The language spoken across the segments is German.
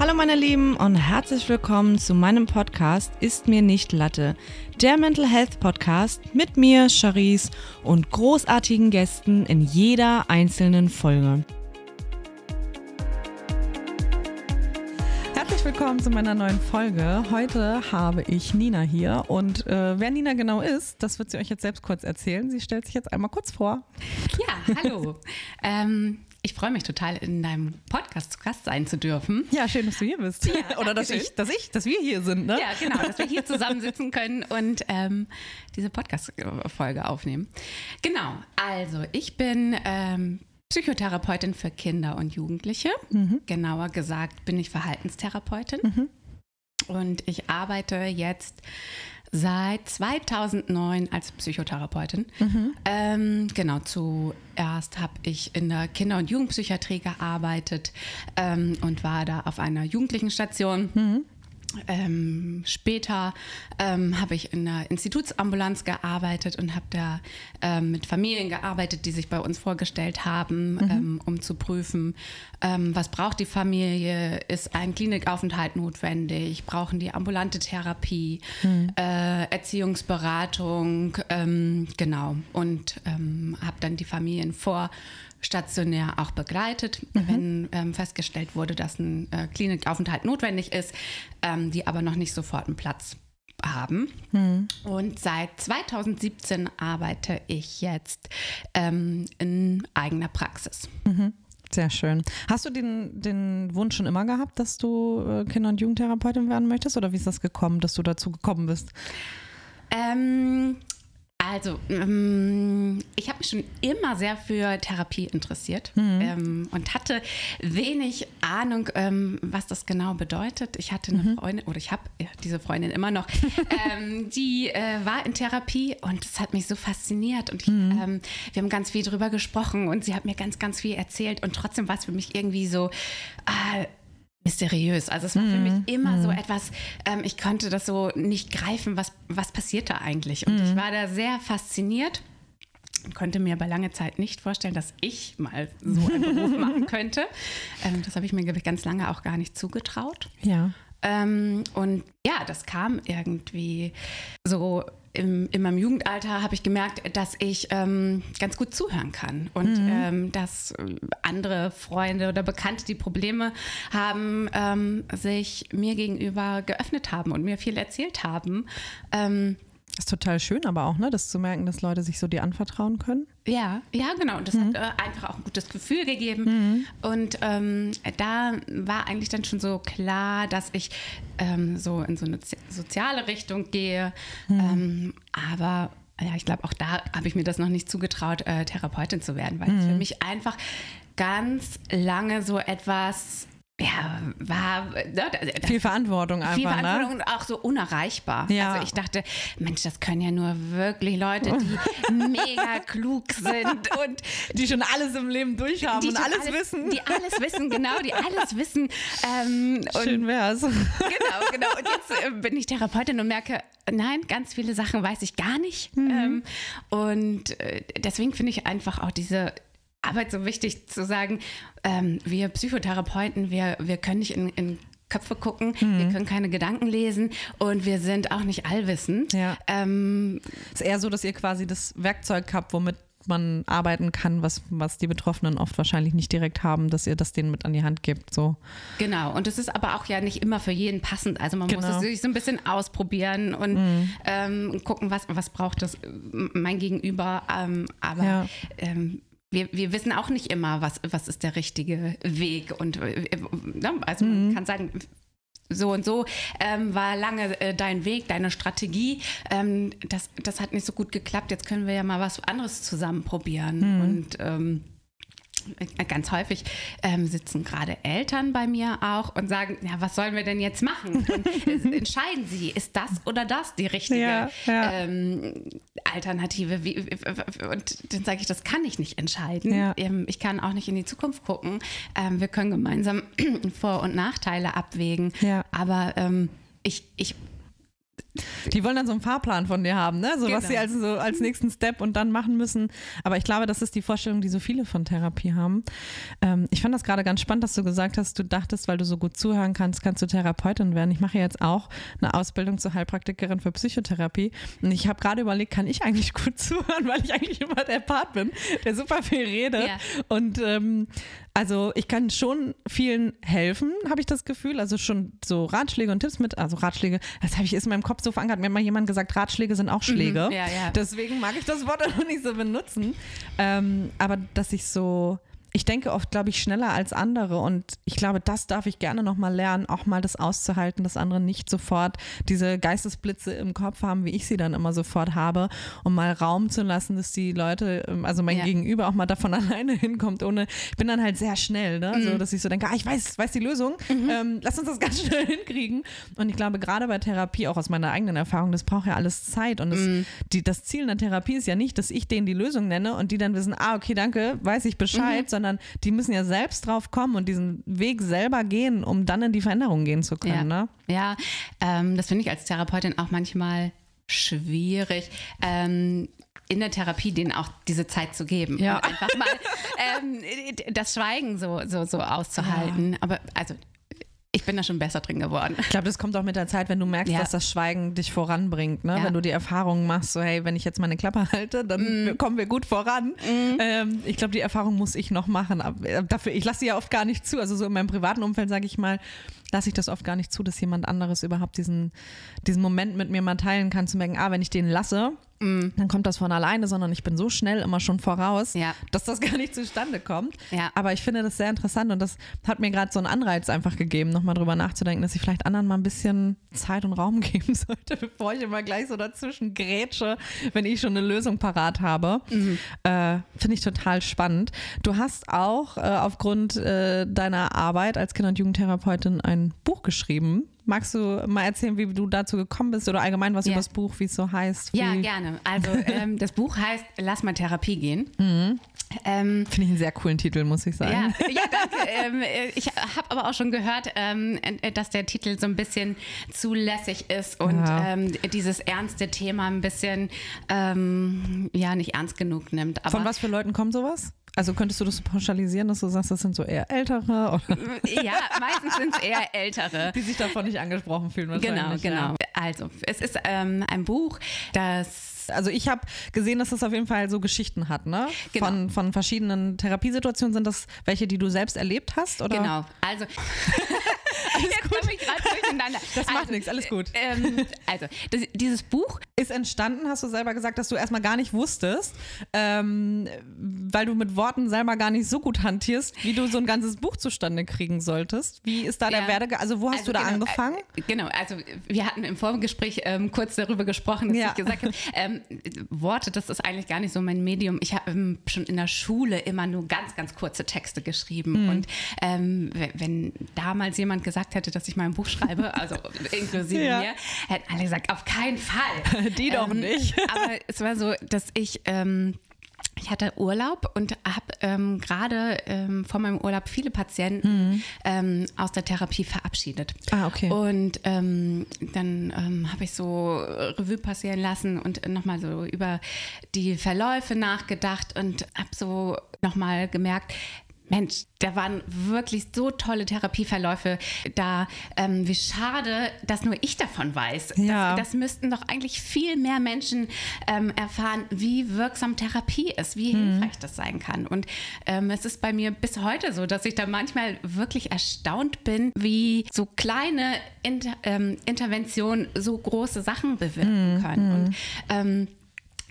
Hallo meine Lieben und herzlich willkommen zu meinem Podcast Ist mir nicht Latte, der Mental Health Podcast mit mir, Charisse und großartigen Gästen in jeder einzelnen Folge. Herzlich willkommen zu meiner neuen Folge. Heute habe ich Nina hier und äh, wer Nina genau ist, das wird sie euch jetzt selbst kurz erzählen. Sie stellt sich jetzt einmal kurz vor. Ja, hallo. ähm, ich freue mich total, in deinem Podcast zu Gast sein zu dürfen. Ja, schön, dass du hier bist. Ja, Oder dass ich, dass ich, dass wir hier sind, ne? Ja, genau, dass wir hier zusammensitzen können und ähm, diese Podcast-Folge aufnehmen. Genau, also ich bin ähm, Psychotherapeutin für Kinder und Jugendliche. Mhm. Genauer gesagt bin ich Verhaltenstherapeutin. Mhm. Und ich arbeite jetzt seit 2009 als Psychotherapeutin. Mhm. Ähm, genau, zuerst habe ich in der Kinder- und Jugendpsychiatrie gearbeitet ähm, und war da auf einer Jugendlichenstation. Mhm. Ähm, später ähm, habe ich in der Institutsambulanz gearbeitet und habe da ähm, mit Familien gearbeitet, die sich bei uns vorgestellt haben, mhm. Ähm, um zu prüfen, ähm, was braucht die Familie, ist ein Klinikaufenthalt notwendig, brauchen die ambulante Therapie, mhm. äh, Erziehungsberatung, ähm, genau. Und habe dann die Familien vor stationär auch begleitet, mhm. wenn ähm, festgestellt wurde, dass ein äh, Klinikaufenthalt notwendig ist, ähm, die aber noch nicht sofort einen Platz haben. Mhm. Und seit 2017 arbeite ich jetzt ähm, in eigener Praxis. Mhm. Sehr schön. Hast du den, den Wunsch schon immer gehabt, dass du äh, Kinder- und Jugendtherapeutin werden möchtest? Oder wie ist das gekommen, dass du dazu gekommen bist? Ähm, also, ähm, ich habe mich schon immer sehr für Therapie interessiert mhm. ähm, und hatte wenig Ahnung, ähm, was das genau bedeutet. Ich hatte eine mhm. Freundin, oder ich habe ja, diese Freundin immer noch, die äh, war in Therapie und es hat mich so fasziniert. Und ich, mhm. Wir haben ganz viel drüber gesprochen und sie hat mir ganz, ganz viel erzählt. Und trotzdem war es für mich irgendwie so, äh, mysteriös. Also es war für mich mhm. immer mm. so mhm. etwas, ähm, ich konnte das so nicht greifen, was, was passiert da eigentlich. Und mm. ich mhm. war da sehr fasziniert und konnte mir aber lange Zeit nicht vorstellen, dass ich mal so einen Beruf machen könnte. Ähm, das habe ich mir, glaube ich, ganz lange auch gar nicht zugetraut. Ja. Ähm, und ja, das kam irgendwie so im, in meinem Jugendalter habe ich gemerkt, dass ich ähm, ganz gut zuhören kann und mhm. ähm, dass andere Freunde oder Bekannte, die Probleme haben, ähm, sich mir gegenüber geöffnet haben und mir viel erzählt haben. Ist total schön, aber auch, ne, das zu merken, dass Leute sich so dir anvertrauen können. Ja, ja, genau. Und das mhm. hat äh, einfach auch ein gutes Gefühl gegeben. Mhm. Und ähm, da war eigentlich dann schon so klar, dass ich ähm, so in so eine soziale Richtung gehe. Mhm. Ähm, aber ja, ich glaube, auch da habe ich mir das noch nicht zugetraut, äh, Therapeutin zu werden, weil es für mhm. mich einfach ganz lange so etwas ja, war ne, viel Verantwortung einfach. Viel ne? Verantwortung ne? und auch so unerreichbar. Ja. Also ich dachte, Mensch, das können ja nur wirklich Leute, die mega klug sind und die schon alles im Leben durchhaben und alles, alles, wissen. Die alles wissen, genau, die alles wissen. Ähm, Schön wär's. Genau, genau. Und jetzt äh, bin ich Therapeutin und merke, nein, ganz viele Sachen weiß ich gar nicht. Mhm. Ähm, und äh, deswegen finde ich einfach auch diese Arbeit so wichtig zu sagen, ähm, wir Psychotherapeuten, wir, wir können nicht in, in Köpfe gucken, mhm. wir können keine Gedanken lesen und wir sind auch nicht allwissend. Ja. Ähm, es ist eher so, dass ihr quasi das Werkzeug habt, womit man arbeiten kann, was, was die Betroffenen oft wahrscheinlich nicht direkt haben, dass ihr das denen mit an die Hand gebt. So. Genau, und es ist aber auch ja nicht immer für jeden passend. Also man genau. muss es sich so ein bisschen ausprobieren und mhm. ähm, gucken, was, was braucht das mein Gegenüber. Ähm, aber ja. ähm, wir, wir wissen auch nicht immer, was, was ist der richtige Weg. Und äh, ne, also mhm. man kann sagen, so und so ähm, war lange äh, dein Weg, deine Strategie. Ähm, das, das hat nicht so gut geklappt. Jetzt können wir ja mal was anderes zusammen probieren. Mhm. Und ähm, ganz häufig ähm, sitzen gerade Eltern bei mir auch und sagen, ja, was sollen wir denn jetzt machen? entscheiden sie, ist das oder das die richtige ja, ja. Ähm, Alternative? Wie, und dann sage ich, das kann ich nicht entscheiden. Ja. Ähm, ich kann auch nicht in die Zukunft gucken. Ähm, wir können gemeinsam Vor- und Nachteile abwägen. Aber ähm, ich, ich die wollen dann so einen Fahrplan von dir haben, ne? So genau. was sie als, so als nächsten Step und dann machen müssen. Aber ich glaube, das ist die Vorstellung, die so viele von Therapie haben. Ähm, ich fand das gerade ganz spannend, dass du gesagt hast, du dachtest, weil du so gut zuhören kannst, kannst du Therapeutin werden. Ich mache jetzt auch eine Ausbildung zur Heilpraktikerin für Psychotherapie. Und ich habe gerade überlegt, kann ich eigentlich gut zuhören, weil ich eigentlich immer der Part bin, der super viel redet. Ja. Und ähm, also ich kann schon vielen helfen, habe ich das Gefühl. Also schon so Ratschläge und Tipps mit, also Ratschläge, das habe ich ist in meinem Kopf so verankert. Mir hat mal jemand gesagt, Ratschläge sind auch Schläge. Mhm, ja, ja. Deswegen mag ich das Wort auch nicht so benutzen. Ähm, aber dass ich so ich denke oft, glaube ich, schneller als andere und ich glaube, das darf ich gerne nochmal lernen, auch mal das auszuhalten, dass andere nicht sofort diese Geistesblitze im Kopf haben, wie ich sie dann immer sofort habe, um mal Raum zu lassen, dass die Leute, ähm, also mein ja. Gegenüber auch mal davon alleine hinkommt, ohne, ich bin dann halt sehr schnell, ne? Mhm. so, dass ich so denke, ah, ich weiß, weiß die Lösung, mhm. ähm, lass uns das ganz schnell hinkriegen und ich glaube, gerade bei Therapie, auch aus meiner eigenen Erfahrung, das braucht ja alles Zeit und das, mhm. die, das Ziel einer Therapie ist ja nicht, dass ich denen die Lösung nenne und die dann wissen, ah, okay, danke, weiß ich Bescheid, mhm. sondern sondern die müssen ja selbst drauf kommen und diesen Weg selber gehen, um dann in die Veränderung gehen zu können. Ja, ne? ja ähm, das finde ich als Therapeutin auch manchmal schwierig. Ähm, in der Therapie denen auch diese Zeit zu geben. Ja. Einfach mal ähm, das Schweigen so, so, so auszuhalten. Ja. Aber also ich bin da schon besser drin geworden. Ich glaube, das kommt auch mit der Zeit, wenn du merkst, ja. dass das Schweigen dich voranbringt. Ne? Ja. Wenn du die Erfahrungen machst, so hey, wenn ich jetzt meine Klappe halte, dann mm. kommen wir gut voran. Mm. Ähm, ich glaube, die Erfahrung muss ich noch machen. Aber äh, dafür, ich lasse sie ja oft gar nicht zu. Also so in meinem privaten Umfeld, sage ich mal, lasse ich das oft gar nicht zu, dass jemand anderes überhaupt diesen, diesen Moment mit mir mal teilen kann, zu merken, ah, wenn ich den lasse, Mm. Dann kommt das von alleine, sondern ich bin so schnell immer schon voraus, ja. dass das gar nicht zustande kommt. Ja. Aber ich finde das sehr interessant und das hat mir gerade so einen Anreiz einfach gegeben, nochmal drüber nachzudenken, dass ich vielleicht anderen mal ein bisschen Zeit und Raum geben sollte, bevor ich immer gleich so dazwischen grätsche, wenn ich schon eine Lösung parat habe. Mhm. Äh, finde ich total spannend. Du hast auch äh, aufgrund äh, deiner Arbeit als Kinder- und Jugendtherapeutin ein Buch geschrieben Magst du mal erzählen, wie du dazu gekommen bist oder allgemein was ja. über das Buch, wie es so heißt? Ja, gerne. Also ähm, das Buch heißt Lass mal Therapie gehen. Mhm. Ähm, Finde ich einen sehr coolen Titel, muss ich sagen. Ja, ja danke. ähm, ich habe aber auch schon gehört, ähm, dass der Titel so ein bisschen zu lässig ist und ja. Ähm, dieses ernste Thema ein bisschen ähm, ja nicht ernst genug nimmt. Aber Von was für Leuten kommt sowas? Also könntest du das pauschalisieren, dass du sagst, das sind so eher Ältere? Oder? Ja, meistens sind es eher Ältere. Die sich davon nicht angesprochen fühlen wahrscheinlich. Genau, genau. Ja. Also, es ist ähm, ein Buch, das also ich habe gesehen, dass das auf jeden Fall so Geschichten hat, ne? Genau. Von, von verschiedenen Therapiesituationen. Sind das welche, die du selbst erlebt hast? Oder? Genau. Also alles gut. Das macht also, nichts, alles gut. Ähm, also, das, dieses Buch ist entstanden, hast du selber gesagt, dass du erstmal gar nicht wusstest, ähm, weil du mit Worten selber gar nicht so gut hantierst, wie du so ein ganzes Buch zustande kriegen solltest. Wie ist da der ja. Werdegang? Also, wo hast also du da genau, angefangen? Äh, genau, also wir hatten im Vorgespräch ähm, kurz darüber gesprochen, dass ja. ich gesagt habe, ähm, Worte, das ist eigentlich gar nicht so mein Medium. Ich habe ähm, schon in der Schule immer nur ganz, ganz kurze Texte geschrieben. Mhm. Und ähm, wenn damals jemand gesagt hätte, dass ich mal ein Buch schreibe, also inklusive ja. mir, hätten alle gesagt, auf keinen Fall. Die doch ähm, nicht. aber es war so, dass ich ähm, ich hatte Urlaub und habe ähm, gerade ähm, vor meinem Urlaub viele Patienten mhm. ähm, aus der Therapie verabschiedet. Ah, okay. Und ähm, dann ähm, habe ich so Revue passieren lassen und nochmal so über die Verläufe nachgedacht und habe so nochmal gemerkt, Mensch, da waren wirklich so tolle Therapieverläufe da. Ähm, wie schade, dass nur ich davon weiß. Ja. Das, das müssten doch eigentlich viel mehr Menschen ähm, erfahren, wie wirksam Therapie ist, wie mhm. hilfreich das sein kann. Und ähm, es ist bei mir bis heute so, dass ich da manchmal wirklich erstaunt bin, wie so kleine Inter ähm, Interventionen so große Sachen bewirken mhm. können. Und ähm,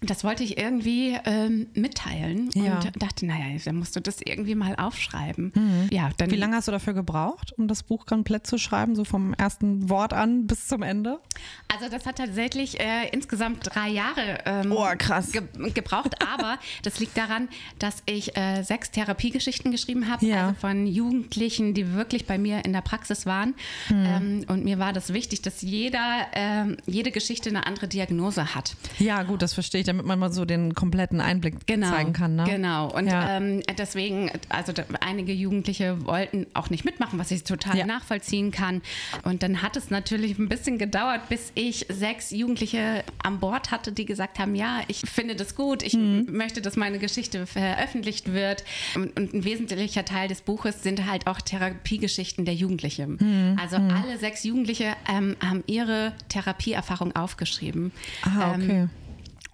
das wollte ich irgendwie ähm, mitteilen ja. und dachte, naja, dann musst du das irgendwie mal aufschreiben. Mhm. Ja, dann Wie lange hast du dafür gebraucht, um das Buch komplett zu schreiben, so vom ersten Wort an bis zum Ende? Also das hat tatsächlich äh, insgesamt drei Jahre ähm, oh, krass. Ge gebraucht, aber das liegt daran, dass ich äh, sechs Therapiegeschichten geschrieben habe, ja. also von Jugendlichen, die wirklich bei mir in der Praxis waren. Mhm. Ähm, und mir war das wichtig, dass jeder, ähm, jede Geschichte eine andere Diagnose hat. Ja, gut, das verstehe ich damit man mal so den kompletten Einblick genau, zeigen kann. Ne? Genau. Und ja. ähm, deswegen, also einige Jugendliche wollten auch nicht mitmachen, was ich total ja. nachvollziehen kann. Und dann hat es natürlich ein bisschen gedauert, bis ich sechs Jugendliche an Bord hatte, die gesagt haben, ja, ich finde das gut, ich mhm. möchte, dass meine Geschichte veröffentlicht wird. Und, und, ein wesentlicher Teil des Buches sind halt auch Therapiegeschichten der Jugendlichen. Mhm. Also mhm. alle sechs Jugendliche ähm, haben ihre Therapieerfahrung aufgeschrieben. Ah, okay. Ähm,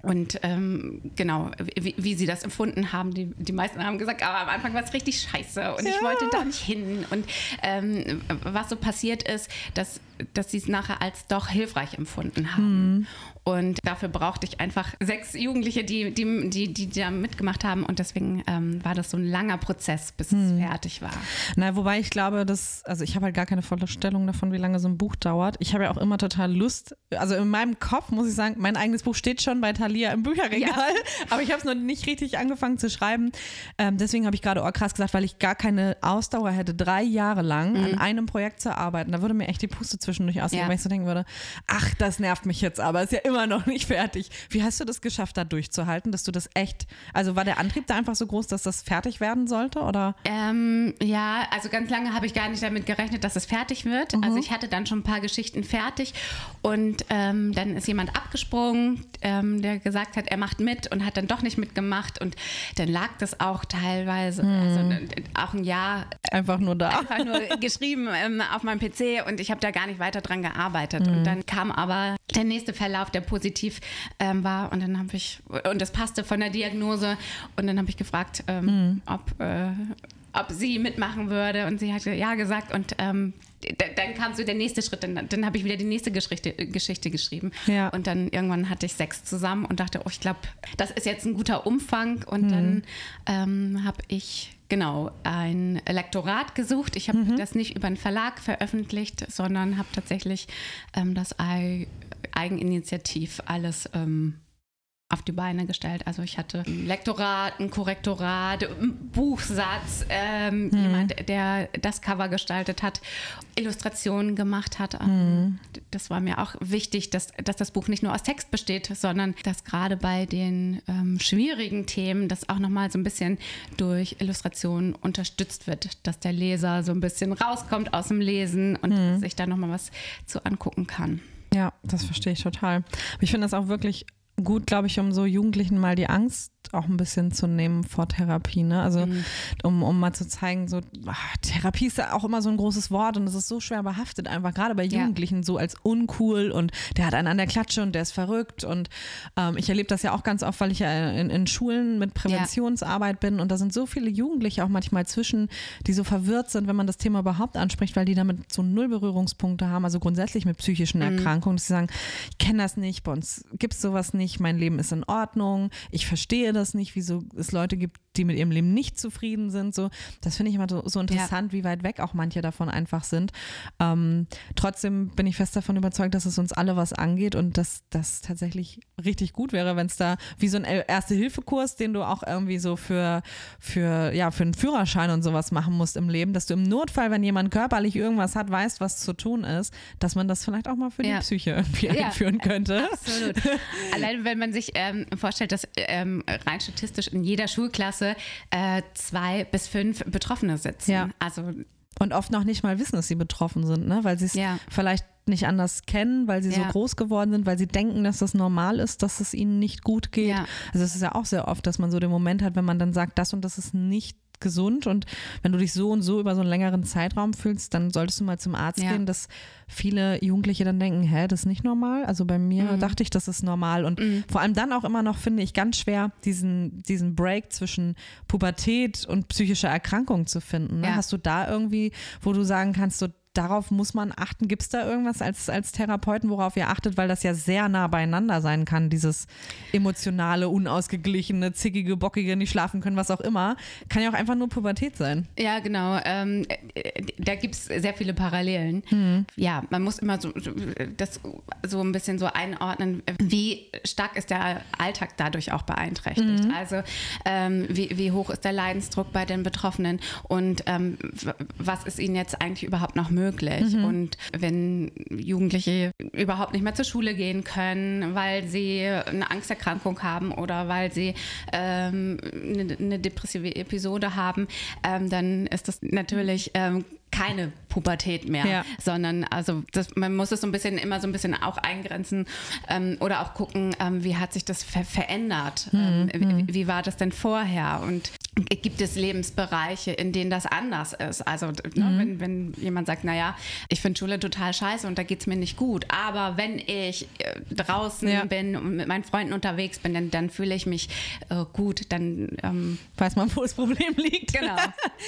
und ähm, genau, wie, wie, sie das empfunden haben. Die, die meisten haben gesagt, aber am Anfang war es richtig scheiße und ja. ich wollte da nicht hin. Und ähm, was so passiert ist, dass, dass sie es nachher als doch hilfreich empfunden haben. Mhm. Und dafür brauchte ich einfach sechs Jugendliche, die, die, die, die da mitgemacht haben. Und deswegen ähm, war das so ein langer Prozess, bis hm. es fertig war. Na, wobei ich glaube, dass, also ich habe halt gar keine Vorstellung davon, wie lange so ein Buch dauert. Ich habe ja auch immer total Lust, also in meinem Kopf muss ich sagen, mein eigenes Buch steht schon bei Thalia im Bücherregal, ja. aber ich habe es noch nicht richtig angefangen zu schreiben. Ähm, deswegen habe ich gerade oh krass gesagt, weil ich gar keine Ausdauer hätte, drei Jahre lang mhm. an einem Projekt zu arbeiten. Da würde mir echt die Puste zwischendurch ausgehen, ja. weil ich so denken würde, ach, das nervt mich jetzt aber, ist ja immer noch nicht fertig. Wie hast du das geschafft, da durchzuhalten, dass du das echt, also war der Antrieb da einfach so groß, dass das fertig werden sollte, oder? Ähm, ja, also ganz lange habe ich gar nicht damit gerechnet, dass es fertig wird. Mhm. Also ich hatte dann schon ein paar Geschichten fertig und ähm, dann ist jemand abgesprungen, ähm, der gesagt hat, er macht mit und hat dann doch nicht mitgemacht und dann lag das auch teilweise, mhm. also auch ein Jahr einfach nur da, einfach nur geschrieben ähm, auf meinem PC und ich habe da gar nicht weiter dran gearbeitet. Mhm. Und dann kam aber der nächste Verlauf, der positiv ähm, war. Und dann habe ich, und das passte von der Diagnose. Und dann habe ich gefragt, ähm, mhm. ob, äh, ob sie mitmachen würde. Und sie hat ja gesagt. Und ähm, dann kam so der nächste Schritt. Dann, dann habe ich wieder die nächste Geschichte, Geschichte geschrieben. Ja. Und dann irgendwann hatte ich sechs zusammen und dachte, oh, ich glaube, das ist jetzt ein guter Umfang. Und mhm. dann ähm, habe ich genau ein Lektorat gesucht. Ich habe mhm. das nicht über einen Verlag veröffentlicht, sondern habe tatsächlich ähm, das Eigeninitiativ alles ähm, auf die Beine gestellt. Also ich hatte ein Lektorat, ein Korrektorat, ein Buchsatz, ähm, hm. jemand, der das Cover gestaltet hat, Illustrationen gemacht hat. Hm. Das war mir auch wichtig, dass, dass das Buch nicht nur aus Text besteht, sondern dass gerade bei den ähm, schwierigen Themen das auch nochmal so ein bisschen durch Illustrationen unterstützt wird, dass der Leser so ein bisschen rauskommt aus dem Lesen und hm. sich da nochmal was zu angucken kann. Ja, das verstehe ich total. Ich finde das auch wirklich gut, glaube ich, um so Jugendlichen mal die Angst auch ein bisschen zu nehmen vor Therapie. Ne? Also mhm. um, um mal zu zeigen, so ach, Therapie ist ja auch immer so ein großes Wort und es ist so schwer behaftet, einfach gerade bei Jugendlichen ja. so als uncool und der hat einen an der Klatsche und der ist verrückt. Und ähm, ich erlebe das ja auch ganz oft, weil ich ja in, in Schulen mit Präventionsarbeit ja. bin und da sind so viele Jugendliche auch manchmal zwischen, die so verwirrt sind, wenn man das Thema überhaupt anspricht, weil die damit so null Berührungspunkte haben, also grundsätzlich mit psychischen mhm. Erkrankungen, dass sie sagen, ich kenne das nicht, bei uns gibt es sowas nicht, mein Leben ist in Ordnung, ich verstehe das nicht, wieso es Leute gibt, die mit ihrem Leben nicht zufrieden sind. So, das finde ich immer so, so interessant, ja. wie weit weg auch manche davon einfach sind. Ähm, trotzdem bin ich fest davon überzeugt, dass es uns alle was angeht und dass das tatsächlich richtig gut wäre, wenn es da wie so ein Erste-Hilfe-Kurs, den du auch irgendwie so für, für, ja, für einen Führerschein und sowas machen musst im Leben, dass du im Notfall, wenn jemand körperlich irgendwas hat, weißt, was zu tun ist, dass man das vielleicht auch mal für ja. die Psyche irgendwie ja, einführen könnte. Absolut. Allein wenn man sich ähm, vorstellt, dass ähm, rein statistisch in jeder Schulklasse äh, zwei bis fünf Betroffene sitzen. Ja. Also und oft noch nicht mal wissen, dass sie betroffen sind, ne? weil sie es ja. vielleicht nicht anders kennen, weil sie ja. so groß geworden sind, weil sie denken, dass das normal ist, dass es ihnen nicht gut geht. Ja. Also es ist ja auch sehr oft, dass man so den Moment hat, wenn man dann sagt, das und das ist nicht gesund und wenn du dich so und so über so einen längeren Zeitraum fühlst, dann solltest du mal zum Arzt ja. gehen, dass viele Jugendliche dann denken, hä, das ist nicht normal. Also bei mir mhm. dachte ich, das ist normal und mhm. vor allem dann auch immer noch finde ich ganz schwer, diesen, diesen Break zwischen Pubertät und psychischer Erkrankung zu finden. Ne? Ja. Hast du da irgendwie, wo du sagen kannst, so darauf muss man achten. Gibt es da irgendwas als, als Therapeuten, worauf ihr achtet, weil das ja sehr nah beieinander sein kann, dieses emotionale, unausgeglichene, zickige, bockige, nicht schlafen können, was auch immer. Kann ja auch einfach nur Pubertät sein. Ja, genau. Ähm, da gibt es sehr viele Parallelen. Mhm. Ja, man muss immer so, das so ein bisschen so einordnen, wie stark ist der Alltag dadurch auch beeinträchtigt. Mhm. Also ähm, wie, wie hoch ist der Leidensdruck bei den Betroffenen und ähm, was ist ihnen jetzt eigentlich überhaupt noch möglich? Möglich. Mhm. Und wenn Jugendliche überhaupt nicht mehr zur Schule gehen können, weil sie eine Angsterkrankung haben oder weil sie ähm, eine, eine, depressive Episode haben, ähm, dann ist das natürlich ähm, keine Pubertät mehr, ja. sondern also das, man muss es so ein bisschen immer so ein bisschen auch eingrenzen ähm, oder auch gucken, ähm, wie hat sich das ver verändert, mhm. ähm, wie, wie, war das denn vorher und gibt es Lebensbereiche, in denen das anders ist. Also ne, mhm. wenn, wenn jemand sagt, naja, ich finde Schule total scheiße und da geht es mir nicht gut, aber wenn ich äh, draußen ja. bin und mit meinen Freunden unterwegs bin, dann, dann fühle ich mich äh, gut, dann ähm, weiß man, wo das Problem liegt. Genau,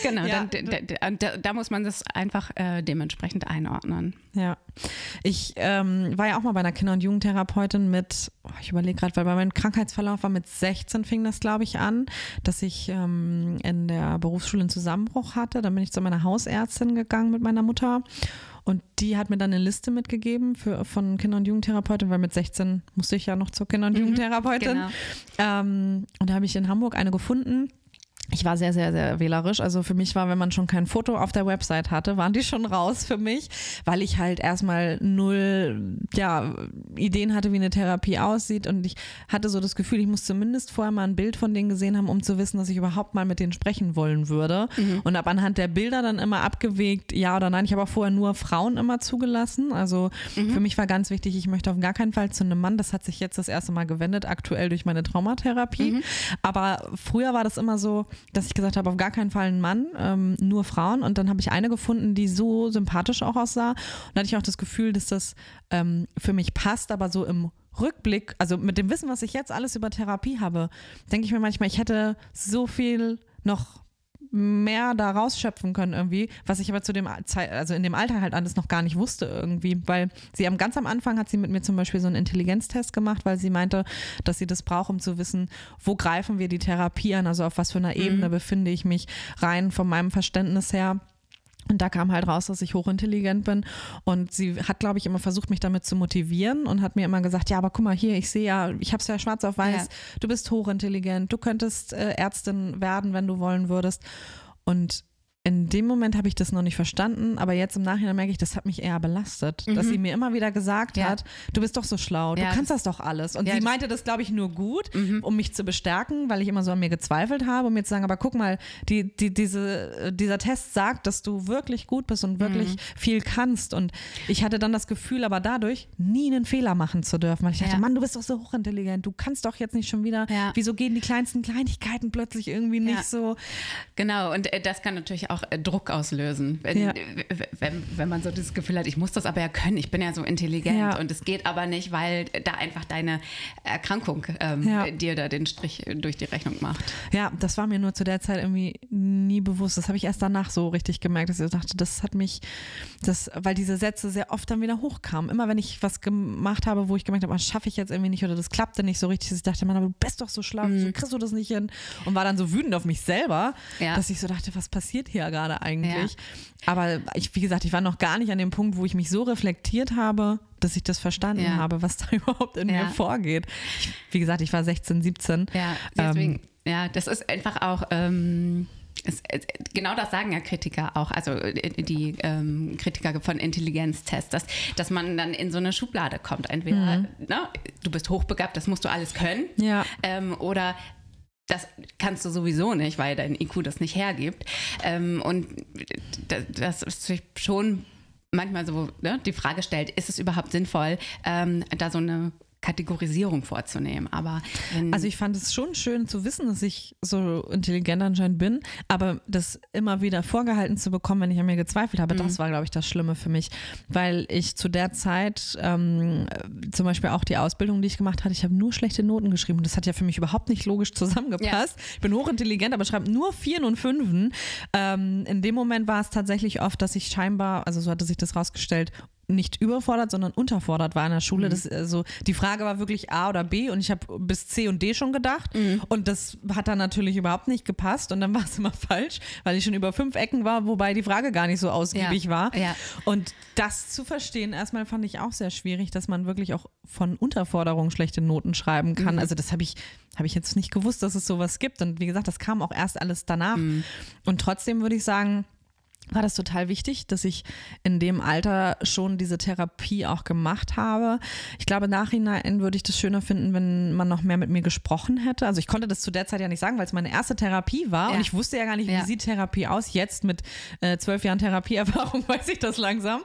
genau. ja. Dann, da, da, muss man das einfach äh, dementsprechend einordnen. Ja, ich ähm, war ja auch mal bei einer Kinder- und Jugendtherapeutin mit, oh, ich überlege gerade, weil bei meinem Krankheitsverlauf war mit 16 fing das, glaube ich, an, dass ich ähm, in der Berufsschule einen Zusammenbruch hatte. Dann bin ich zu meiner Hausärztin gegangen mit meiner Mutter und die hat mir dann eine Liste mitgegeben für, von Kinder- und Jugendtherapeutin, weil mit 16 musste ich ja noch zur Kinder- und mhm, Jugendtherapeutin. Genau. Ähm, und da habe ich in Hamburg eine gefunden ich war sehr, sehr, sehr wählerisch. Also für mich war, wenn man schon kein Foto auf der Website hatte, waren die schon raus für mich, weil ich halt erstmal null ja, Ideen hatte, wie eine Therapie aussieht. Und ich hatte so das Gefühl, ich muss zumindest vorher mal ein Bild von denen gesehen haben, um zu wissen, dass ich überhaupt mal mit denen sprechen wollen würde. Mhm. Und habe anhand der Bilder dann immer abgewegt, ja oder nein. Ich habe auch vorher nur Frauen immer zugelassen. Also mhm. für mich war ganz wichtig, ich möchte auf gar keinen Fall zu einem Mann. Das hat sich jetzt das erste Mal gewendet, aktuell durch meine Traumatherapie. Mhm. Aber früher war das immer so, dass ich gesagt habe, auf gar keinen Fall ein Mann, ähm, nur Frauen. Und dann habe ich eine gefunden, die so sympathisch auch aussah. Und da hatte ich auch das Gefühl, dass das ähm, für mich passt, aber so im Rückblick, also mit dem Wissen, was ich jetzt alles über Therapie habe, denke ich mir manchmal, ich hätte so viel noch mehr da rausschöpfen können irgendwie, was ich aber zu dem Zeit, also in dem Alter halt alles noch gar nicht wusste irgendwie, weil sie am ganz am Anfang hat sie mit mir zum Beispiel so einen Intelligenztest gemacht, weil sie meinte, dass sie das braucht, um zu wissen, wo greifen wir die Therapie an, also auf was für einer mhm. Ebene befinde ich mich rein von meinem Verständnis her. Und da kam halt raus, dass ich hochintelligent bin. Und sie hat, glaube ich, immer versucht, mich damit zu motivieren und hat mir immer gesagt, ja, aber guck mal hier, ich sehe ja, ich habe es ja schwarz auf weiß, ja. du bist hochintelligent, du könntest äh, Ärztin werden, wenn du wollen würdest. Und in dem Moment habe ich das noch nicht verstanden, aber jetzt im Nachhinein merke ich, das hat mich eher belastet, mhm. dass sie mir immer wieder gesagt ja. hat, du bist doch so schlau, du ja, kannst das, das, doch alles. Und ja, sie meinte das, glaube ich, nur gut, mhm. um mich zu bestärken, weil ich immer so an mir gezweifelt habe, um mir zu sagen, aber guck mal, die, die, diese, dieser Test sagt, dass du wirklich gut bist und wirklich mhm. viel kannst. Und ich hatte dann das Gefühl, aber dadurch nie einen Fehler machen zu dürfen, weil ich dachte, Mann, du bist doch so hochintelligent, du kannst doch jetzt nicht schon wieder, wieso gehen die kleinsten Kleinigkeiten plötzlich irgendwie nicht so. Genau, und äh, das kann natürlich auch auch äh, Druck auslösen. Wenn, ja. wenn, wenn, man so das Gefühl hat, ich muss das aber ja können, ich bin ja so intelligent ja. und es geht aber nicht, weil da einfach deine Erkrankung ähm, ja. dir da den Strich durch die Rechnung macht. Ja, das war mir nur zu der Zeit irgendwie nie bewusst. Das habe ich erst danach so richtig gemerkt, dass ich dachte, das hat mich, das, weil diese Sätze sehr oft dann wieder hochkamen. Immer wenn ich was gemacht habe, wo ich gemerkt habe, das schaffe ich jetzt irgendwie nicht oder das klappte nicht so richtig, dass ich dachte, Mann, aber du bist doch so schlau, mhm. kriegst du das nicht hin? Und war dann so wütend auf mich selber, dass ich so dachte, was passiert hier gerade eigentlich. Ja. Aber ich, wie gesagt, ich war noch gar nicht an dem Punkt, wo ich mich so reflektiert habe, dass ich das verstanden ja. habe, was da überhaupt in ja. mir vorgeht. Ich, wie gesagt, ich war 16, 17. Ja, deswegen, ähm, ja, das ist einfach auch. Ähm es, genau das sagen ja Kritiker auch, also äh, die ähm, Kritiker von Intelligenztests, dass, dass man dann in so eine Schublade kommt. Entweder mhm. ne, du bist hochbegabt, das musst du alles können, ja. ähm, oder das kannst du sowieso nicht, weil dein IQ das nicht hergibt. Ähm, und das, ist sich schon manchmal so ne, die Frage stellt, ist es überhaupt sinnvoll, ähm, da so eine Kategorisierung vorzunehmen. Aber also ich fand es schon schön zu wissen, dass ich so intelligent anscheinend bin, aber das immer wieder vorgehalten zu bekommen, wenn ich an mir gezweifelt habe, mhm. das war, glaube ich, das Schlimme für mich, weil ich zu der Zeit ähm, zum Beispiel auch die Ausbildung, die ich gemacht hatte, ich habe nur schlechte Noten geschrieben. Das hat ja für mich überhaupt nicht logisch zusammengepasst. Ja. Ich bin hochintelligent, aber schreibe nur Vieren und Fünfen. Ähm, in dem Moment war es tatsächlich oft, dass ich scheinbar, also so hatte sich das rausgestellt, nicht überfordert, sondern unterfordert war in der Schule. Mhm. Das, also, die Frage war wirklich A oder B und ich habe bis C und D schon gedacht mhm. und das hat dann natürlich überhaupt nicht gepasst und dann war es immer falsch, weil ich schon über fünf Ecken war, wobei die Frage gar nicht so ausgiebig ja. war. Ja. Und das zu verstehen, erstmal fand ich auch sehr schwierig, dass man wirklich auch von Unterforderung schlechte Noten schreiben kann. Mhm. Also das habe ich, hab ich jetzt nicht gewusst, dass es sowas gibt und wie gesagt, das kam auch erst alles danach. Mhm. Und trotzdem würde ich sagen, war das total wichtig, dass ich in dem Alter schon diese Therapie auch gemacht habe. Ich glaube, nachhinein würde ich das schöner finden, wenn man noch mehr mit mir gesprochen hätte. Also ich konnte das zu der Zeit ja nicht sagen, weil es meine erste Therapie war ja. und ich wusste ja gar nicht, wie ja. sieht Therapie aus. Jetzt mit äh, zwölf Jahren Therapieerfahrung weiß ich das langsam.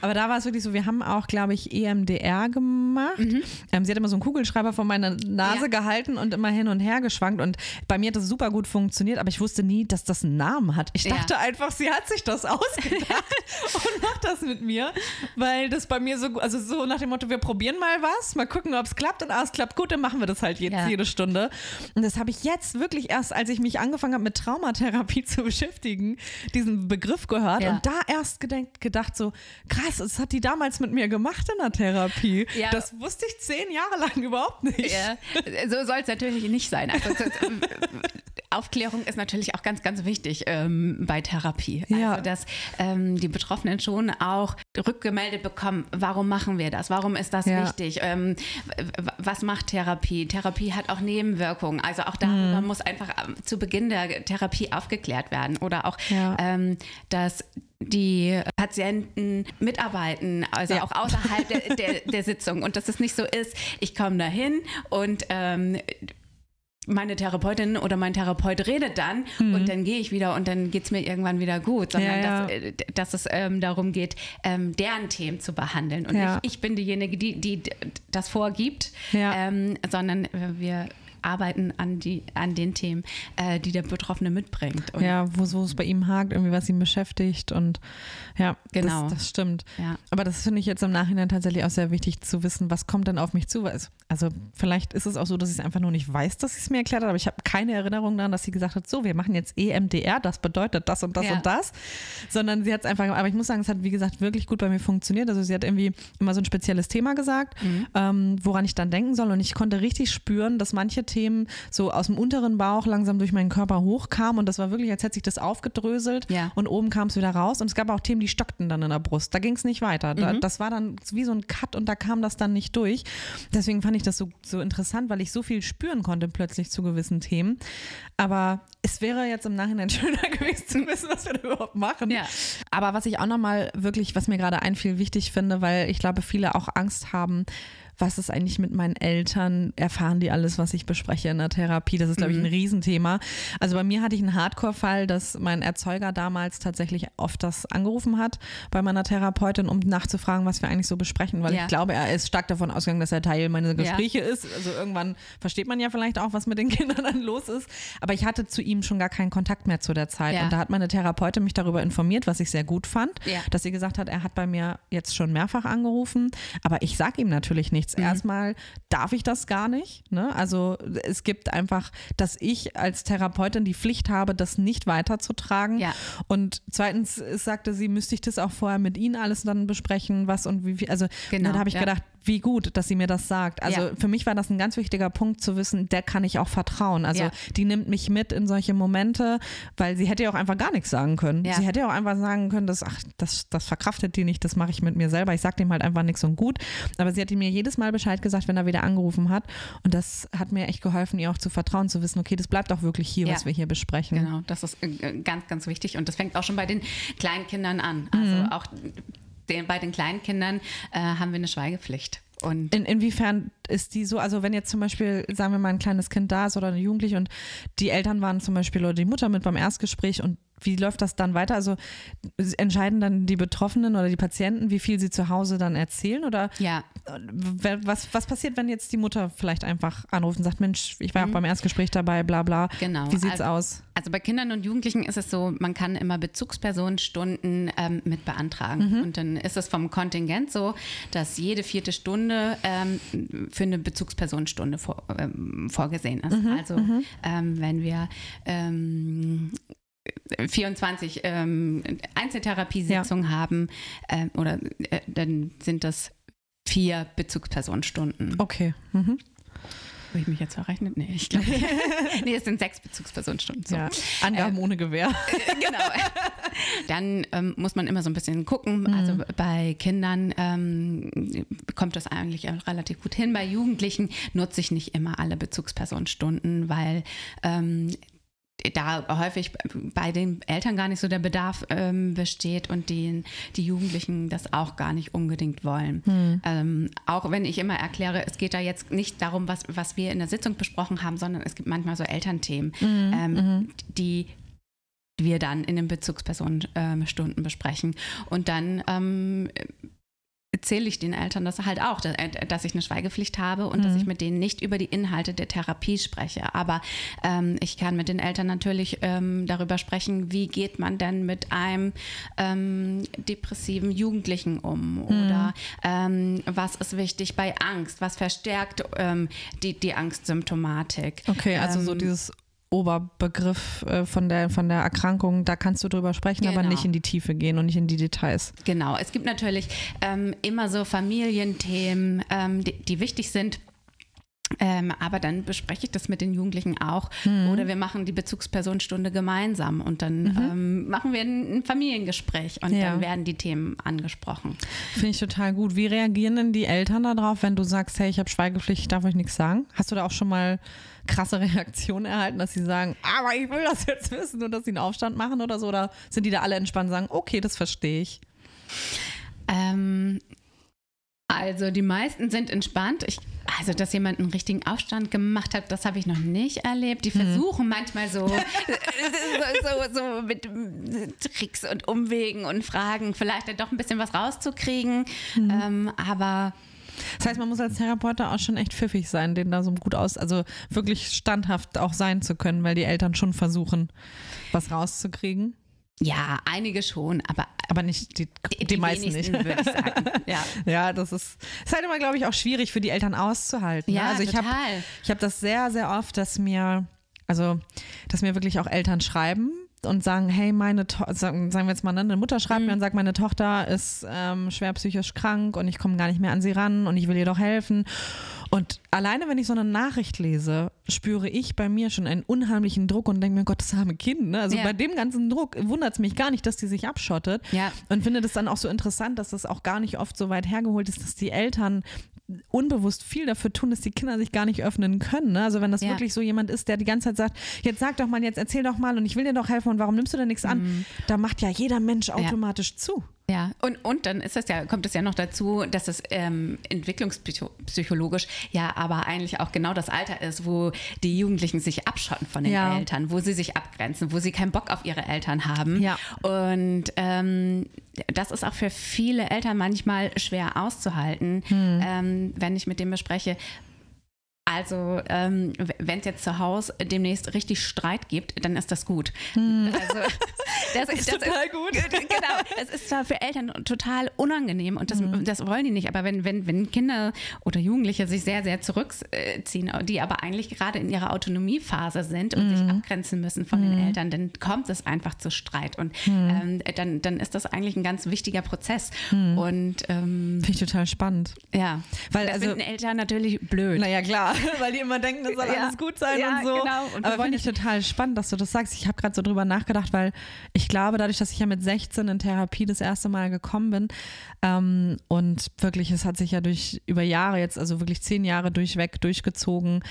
Aber da war es wirklich so, wir haben auch, glaube ich, EMDR gemacht. Mhm. Ähm, sie hat immer so einen Kugelschreiber vor meiner Nase ja. gehalten und immer hin und her geschwankt und bei mir hat das super gut funktioniert, aber ich wusste nie, dass das einen Namen hat. Ich dachte einfach, sie hat sich das ausgedacht und macht das mit mir, weil das bei mir so, also so nach dem Motto, wir probieren mal was, mal gucken, ob es klappt und ah, es klappt gut, dann machen wir das halt jetzt ja. jede Stunde. Und das habe ich jetzt wirklich erst, als ich mich angefangen habe mit Traumatherapie zu beschäftigen, diesen Begriff gehört ja. und da erst gedenkt, gedacht so, krass, das hat die damals mit mir gemacht in der Therapie. Ja. Das wusste ich zehn Jahre lang überhaupt nicht. So soll es natürlich nicht sein. Also, Aufklärung ist natürlich auch ganz, ganz wichtig ähm, bei Therapie. Ja. Also, dass ähm, die Betroffenen schon auch rückgemeldet bekommen, warum machen wir das? Warum ist das ja. wichtig? Ähm, was macht Therapie? Therapie hat auch Nebenwirkungen. Also auch darüber mhm. muss einfach ähm, zu Beginn der Therapie aufgeklärt werden. Oder auch, ja. ähm, dass die Patienten mitarbeiten, also ja. auch außerhalb der, der, der, Sitzung. Und dass es nicht so ist, ich komme dahin und ähm, meine Therapeutin oder mein Therapeut redet dann mhm. und dann gehe ich wieder und dann geht es mir irgendwann wieder gut, sondern ja, ja. Dass, äh, dass, es ähm, darum geht, ähm, deren Themen zu behandeln. Und ja. nicht ich bin diejenige, die, die das vorgibt, ähm, sondern äh, wir arbeiten an, die, an den Themen, äh, die der Betroffene mitbringt. Und ja, wo so es bei ihm hakt, irgendwie was ihn beschäftigt und ja, genau. das, das stimmt. Ja. Aber das finde ich jetzt im Nachhinein tatsächlich auch sehr wichtig zu wissen, was kommt denn auf mich zu. Also vielleicht ist es auch so, dass ich es einfach nur nicht weiß, dass sie es mir erklärt hat, aber ich habe keine Erinnerung daran, dass sie gesagt hat, so, wir machen jetzt EMDR, das bedeutet das und das ja. und das, sondern sie hat es einfach, aber ich muss sagen, es hat wie gesagt wirklich gut bei mir funktioniert. Also sie hat irgendwie immer so ein spezielles Thema gesagt, mhm. ähm, woran ich dann denken soll und ich konnte richtig spüren, dass manche Themen so aus dem unteren Bauch langsam durch meinen Körper hochkamen und das war wirklich, als hätte sich das aufgedröselt ja. und oben kam es wieder raus und es gab auch Themen, die stockten dann in der Brust. Da ging es nicht weiter. Da, mhm. Das war dann wie so ein Cut und da kam das dann nicht durch. Deswegen fand ich das so, so interessant, weil ich so viel spüren konnte plötzlich zu gewissen Themen. Aber es wäre jetzt im Nachhinein schöner gewesen zu wissen, was wir da überhaupt machen. Ja. Aber was ich auch nochmal wirklich, was mir gerade einfiel, wichtig finde, weil ich glaube, viele auch Angst haben, was ist eigentlich mit meinen Eltern? Erfahren die alles, was ich bespreche in der Therapie? Das ist, glaube ich, ein mhm. Riesenthema. Also bei mir hatte ich einen Hardcore-Fall, dass mein Erzeuger damals tatsächlich oft das angerufen hat bei meiner Therapeutin, um nachzufragen, was wir eigentlich so besprechen, weil ja. ich glaube, er ist stark davon ausgegangen, dass er Teil meiner Gespräche ja. ist. Also irgendwann versteht man ja vielleicht auch, was mit den Kindern dann los ist. Aber ich hatte zu ihm schon gar keinen Kontakt mehr zu der Zeit. Ja. Und da hat meine Therapeutin mich darüber informiert, was ich sehr gut fand, dass sie gesagt hat, er hat bei mir jetzt schon mehrfach angerufen, aber ich sage ihm natürlich nichts nichts. Mhm. Erstmal darf ich das gar nicht. Ne? Also es gibt einfach, dass ich als Therapeutin die Pflicht habe, das nicht weiterzutragen. Ja. Und zweitens sagte sie, müsste ich das auch vorher mit Ihnen alles dann besprechen, was und wie viel. Also genau, dann habe ich ja. gedacht, wie gut, dass sie mir das sagt. Also ja. für mich war das ein ganz wichtiger Punkt zu wissen, der kann ich auch vertrauen. Also ja. die nimmt mich mit in solche Momente, weil sie hätte ja auch einfach gar nichts sagen können. Ja. Sie hätte ja auch einfach sagen können, dass, ach, das, das verkraftet die nicht, das mache ich mit mir selber. Ich sage dem halt einfach nichts und gut. Aber sie hat mir jedes Mal Bescheid gesagt, wenn er wieder angerufen hat. Und das hat mir echt geholfen, ihr auch zu vertrauen, zu wissen, okay, das bleibt auch wirklich hier, was wir hier besprechen. Genau, das ist äh, ganz, ganz wichtig. Und das fängt auch schon bei den kleinen Kindern an. Also mhm. auch den, bei den kleinen Kindern äh, haben wir eine Schweigepflicht. Und In, inwiefern ist die so, also wenn jetzt zum Beispiel, sagen wir mal, ein kleines Kind da ist oder eine Jugendliche und die Eltern waren zum Beispiel oder die Mutter mit beim Erstgespräch und wie läuft das dann weiter? Also entscheiden dann die Betroffenen oder die Patienten, wie viel sie zu Hause dann erzählen? Oder ja. was, was passiert, wenn jetzt die Mutter vielleicht einfach anruft und sagt, Mensch, ich war mhm. auch beim Erstgespräch dabei, bla bla. Genau. Wie sieht's also, aus? Also bei Kindern und Jugendlichen ist es so, man kann immer Bezugspersonenstunden ähm, mit beantragen. Mhm. Und dann ist es vom Kontingent so, dass jede vierte Stunde ähm, für eine Bezugspersonenstunde vor, ähm, vorgesehen ist. Mhm. Also mhm. ähm, wenn wir ähm, 24 ähm, Einzeltherapiesitzungen ja. haben äh, oder äh, dann sind das vier Bezugspersonenstunden. Okay. Mhm. Habe ich mich jetzt verrechnet? Nee, ich glaube. nee, es sind sechs Bezugspersonenstunden. So. Ja, Angaben äh, ohne Gewehr. Äh, genau. Dann ähm, muss man immer so ein bisschen gucken. Mhm. Also bei Kindern ähm, kommt das eigentlich relativ gut hin. Bei Jugendlichen nutze ich nicht immer alle Bezugspersonenstunden, weil ähm, da häufig bei den Eltern gar nicht so der Bedarf ähm, besteht und die, die Jugendlichen das auch gar nicht unbedingt wollen. Hm. Ähm, auch wenn ich immer erkläre, es geht da jetzt nicht darum, was, was wir in der Sitzung besprochen haben, sondern es gibt manchmal so Elternthemen, mhm. ähm, mhm. die wir dann in den Bezugspersonenstunden besprechen. Und dann ähm, erzähle ich den Eltern das halt auch, äh, dass ich eine Schweigepflicht habe und mhm. dass ich mit denen nicht über die Inhalte der Therapie spreche. Aber ähm, ich kann mit den Eltern natürlich ähm, darüber sprechen, wie geht man denn mit einem ähm, depressiven Jugendlichen um mhm. oder ähm, was ist wichtig bei Angst, was verstärkt ähm, die, die Angstsymptomatik. Okay, also so ähm, dieses Oberbegriff äh, von, der, von der Erkrankung, da kannst du drüber sprechen, genau. aber nicht in die Tiefe gehen und nicht in die Details. Genau, es gibt natürlich ähm, immer so Familienthemen, ähm, die, die wichtig sind. Ähm, aber dann bespreche ich das mit den Jugendlichen auch. Mhm. Oder wir machen die Bezugspersonenstunde gemeinsam und dann mhm. ähm, machen wir ein, ein Familiengespräch und ja. dann werden die Themen angesprochen. Finde ich total gut. Wie reagieren denn die Eltern darauf, wenn du sagst, hey, ich habe Schweigepflicht, ich darf euch nichts sagen? Hast du da auch schon mal krasse Reaktionen erhalten, dass sie sagen, aber ich will das jetzt wissen und dass sie einen Aufstand machen oder so? Oder sind die da alle entspannt und sagen, okay, das verstehe ich? Ähm, also die meisten sind entspannt. Ich, also, dass jemand einen richtigen Aufstand gemacht hat, das habe ich noch nicht erlebt. Die mhm. versuchen mhm. manchmal so, so, so, so, mit Tricks und Umwegen und Fragen vielleicht doch ein bisschen was rauszukriegen. Mhm. Ähm, aber das heißt, man muss als Therapeut auch schon echt pfiffig sein, den da so gut aus, also wirklich standhaft auch sein zu können, weil die Eltern schon versuchen, was rauszukriegen. Ja, einige schon, aber aber nicht die, die, die meisten nicht. würde ich sagen. Ja. ja, das ist, ist halt immer, glaube ich, auch schwierig für die Eltern auszuhalten. Ne? Ja, ne? also ich habe ich habe das sehr sehr oft, dass mir also dass mir wirklich auch Eltern schreiben und sagen, hey, meine to sagen, wir jetzt mal, ne, eine Mutter schreibt mhm. mir und sagt, meine Tochter ist ähm, schwer psychisch krank und ich komme gar nicht mehr an sie ran und ich will ihr doch helfen. Und alleine, wenn ich so eine Nachricht lese, spüre ich bei mir schon einen unheimlichen Druck und denke mir, Gott, das arme Kind. Ne? Also ja. bei dem ganzen Druck wundert es mich gar nicht, dass die sich abschottet. Ja. Und finde das dann auch so interessant, dass das auch gar nicht oft so weit hergeholt ist, dass die Eltern unbewusst viel dafür tun, dass die Kinder sich gar nicht öffnen können. Ne? Also wenn das ja. wirklich so jemand ist, der die ganze Zeit sagt, jetzt sag doch mal, jetzt erzähl doch mal und ich will dir doch helfen und warum nimmst du denn nichts an? Mhm. Da macht ja jeder Mensch automatisch ja. zu. Ja, und, und dann ist das ja, kommt es ja noch dazu, dass es ähm, entwicklungspsychologisch ja aber eigentlich auch genau das Alter ist, wo die Jugendlichen sich abschotten von den ja. Eltern, wo sie sich abgrenzen, wo sie keinen Bock auf ihre Eltern haben. Ja. Und ähm, das ist auch für viele Eltern manchmal schwer auszuhalten, hm. ähm, wenn ich mit dem bespreche, also, ähm, wenn es jetzt zu Hause demnächst richtig Streit gibt, dann ist das gut. Hm. Also, das, das, ist das total ist, gut. Genau. Es ist zwar für Eltern total unangenehm und das, hm. das wollen die nicht, aber wenn, wenn, wenn Kinder oder Jugendliche sich sehr, sehr zurückziehen, die aber eigentlich gerade in ihrer Autonomiephase sind und hm. sich abgrenzen müssen von den hm. Eltern, dann kommt es einfach zu Streit und hm. ähm, dann, dann ist das eigentlich ein ganz wichtiger Prozess. Hm. Und ähm, finde ich total spannend. Ja, weil das also, finden Eltern natürlich blöd. Naja, klar. weil die immer denken, das soll ja. alles gut sein ja, und so. Genau. Und Aber finde ich total spannend, dass du das sagst. Ich habe gerade so drüber nachgedacht, weil ich glaube, dadurch, dass ich ja mit 16 in Therapie das erste Mal gekommen bin ähm, und wirklich, es hat sich ja durch über Jahre jetzt, also wirklich zehn Jahre durchweg durchgezogen,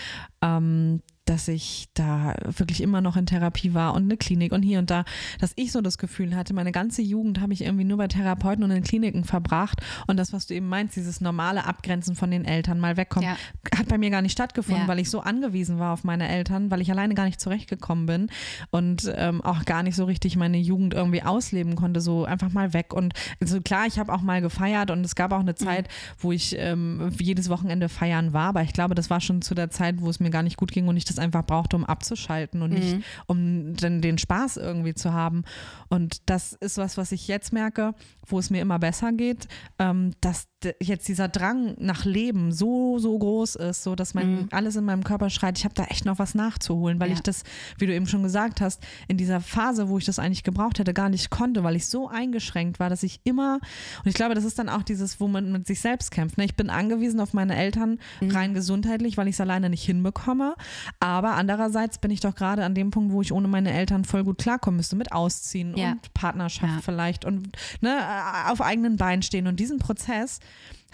ähm, dass ich da wirklich immer noch in Therapie war und eine Klinik und hier und da, dass ich so das Gefühl hatte, meine ganze Jugend habe ich irgendwie nur bei Therapeuten und in Kliniken verbracht und das, was du eben meinst, dieses normale Abgrenzen von den Eltern, mal wegkommen, ja. hat bei mir gar nicht stattgefunden, ja. weil ich so angewiesen war auf meine Eltern, weil ich alleine gar nicht zurechtgekommen bin und ähm, auch gar nicht so richtig meine Jugend irgendwie ausleben konnte, so einfach mal weg und also klar, ich habe auch mal gefeiert und es gab auch eine mhm. Zeit, mhm. wo ich ähm, jedes Wochenende feiern war, aber ich glaube, das war schon zu der Zeit, wo es mir gar nicht gut ging und ich das es einfach brauchte, um abzuschalten und mhm. nicht um den, den Spaß irgendwie zu haben. Und das ist was, was ich jetzt merke, wo es mir immer besser geht, ähm, dass jetzt dieser Drang nach Leben so, so groß ist, so dass mein, mhm. alles in meinem Körper schreit, ich habe da echt noch was nachzuholen, weil ja. ich das, wie du eben schon gesagt hast, in dieser Phase, wo ich das eigentlich gebraucht hätte, gar nicht konnte, weil ich so eingeschränkt war, dass ich immer, und ich glaube, das ist dann auch dieses, wo man mit sich selbst kämpft. Ne? Ich bin angewiesen auf meine Eltern, mhm. rein gesundheitlich, weil ich es alleine nicht hinbekomme Aber andererseits bin ich doch gerade an dem Punkt, wo ich ohne meine Eltern voll gut klarkommen müsste, mit Ausziehen ja. und Partnerschaft ja. vielleicht und ne, auf eigenen Beinen stehen. Und diesen Prozess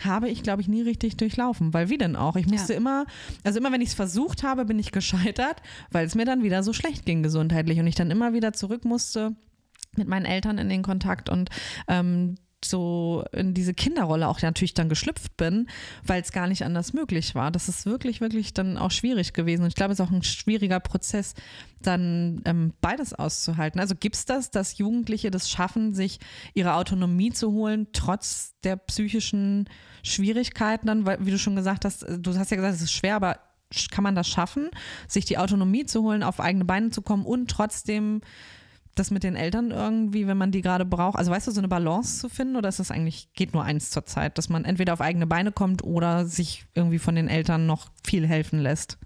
habe ich, glaube ich, nie richtig durchlaufen. Weil wie denn auch? Ich musste ja. immer, also immer wenn ich es versucht habe, bin ich gescheitert, weil es mir dann wieder so schlecht ging gesundheitlich und ich dann immer wieder zurück musste mit meinen Eltern in den Kontakt und ähm, so in diese Kinderrolle auch natürlich dann geschlüpft bin, weil es gar nicht anders möglich war. Das ist wirklich, wirklich dann auch schwierig gewesen. Und ich glaube, es ist auch ein schwieriger Prozess, dann ähm, beides auszuhalten. Also gibt es das, dass Jugendliche das schaffen, sich ihre Autonomie zu holen, trotz der psychischen Schwierigkeiten dann, weil, wie du schon gesagt hast, äh, du hast ja gesagt, es ist schwer, aber kann man das schaffen, sich die Autonomie zu holen, auf eigene Beine zu kommen und trotzdem das mit den Eltern irgendwie, wenn man die gerade braucht? Also weißt du, so eine Balance zu finden oder ist das eigentlich, geht nur eins zur Zeit, dass man entweder auf eigene Beine kommt oder sich irgendwie von den Eltern noch viel helfen lässt?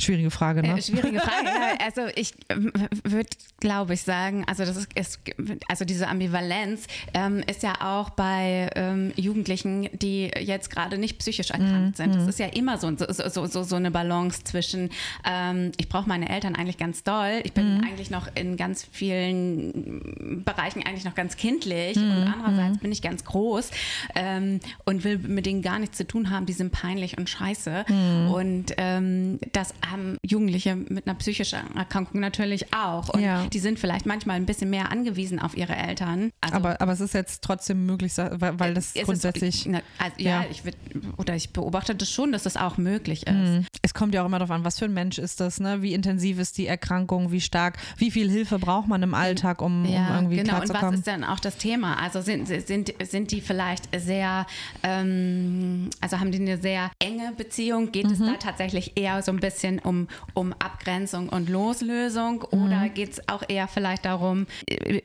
Schwierige Frage, ne? Äh, schwierige Frage. ja. Also ich äh, würde, glaube ich, sagen, also das ist, ist also diese Ambivalenz ähm, ist ja auch bei ähm, Jugendlichen, die jetzt gerade nicht psychisch erkrankt mm, sind. Das mm. ist ja immer so, so, so, so eine Balance zwischen, ähm, ich brauche meine Eltern eigentlich ganz doll, ich bin mm. eigentlich noch in ganz vielen Bereichen eigentlich noch ganz kindlich und mhm, andererseits mhm. bin ich ganz groß ähm, und will mit denen gar nichts zu tun haben, die sind peinlich und scheiße. Mhm. Und ähm, das haben Jugendliche mit einer psychischen Erkrankung natürlich auch. Und ja. die sind vielleicht manchmal ein bisschen mehr angewiesen auf ihre Eltern. Also, aber, aber es ist jetzt trotzdem möglich, weil das grundsätzlich. Ist, also, ja, ja, ich würd, oder ich beobachte das schon, dass das auch möglich ist. Mhm. Es kommt ja auch immer darauf an, was für ein Mensch ist das, ne? Wie intensiv ist die Erkrankung, wie stark, wie viel Hilfe braucht man im Alltag, um, ja, um irgendwie genau. klarzukommen. Und was ist dann auch das Thema? Also sind, sind, sind die vielleicht sehr, ähm, also haben die eine sehr enge Beziehung? Geht mhm. es da tatsächlich eher so ein bisschen um, um Abgrenzung und Loslösung oder mhm. geht es auch eher vielleicht darum, äh,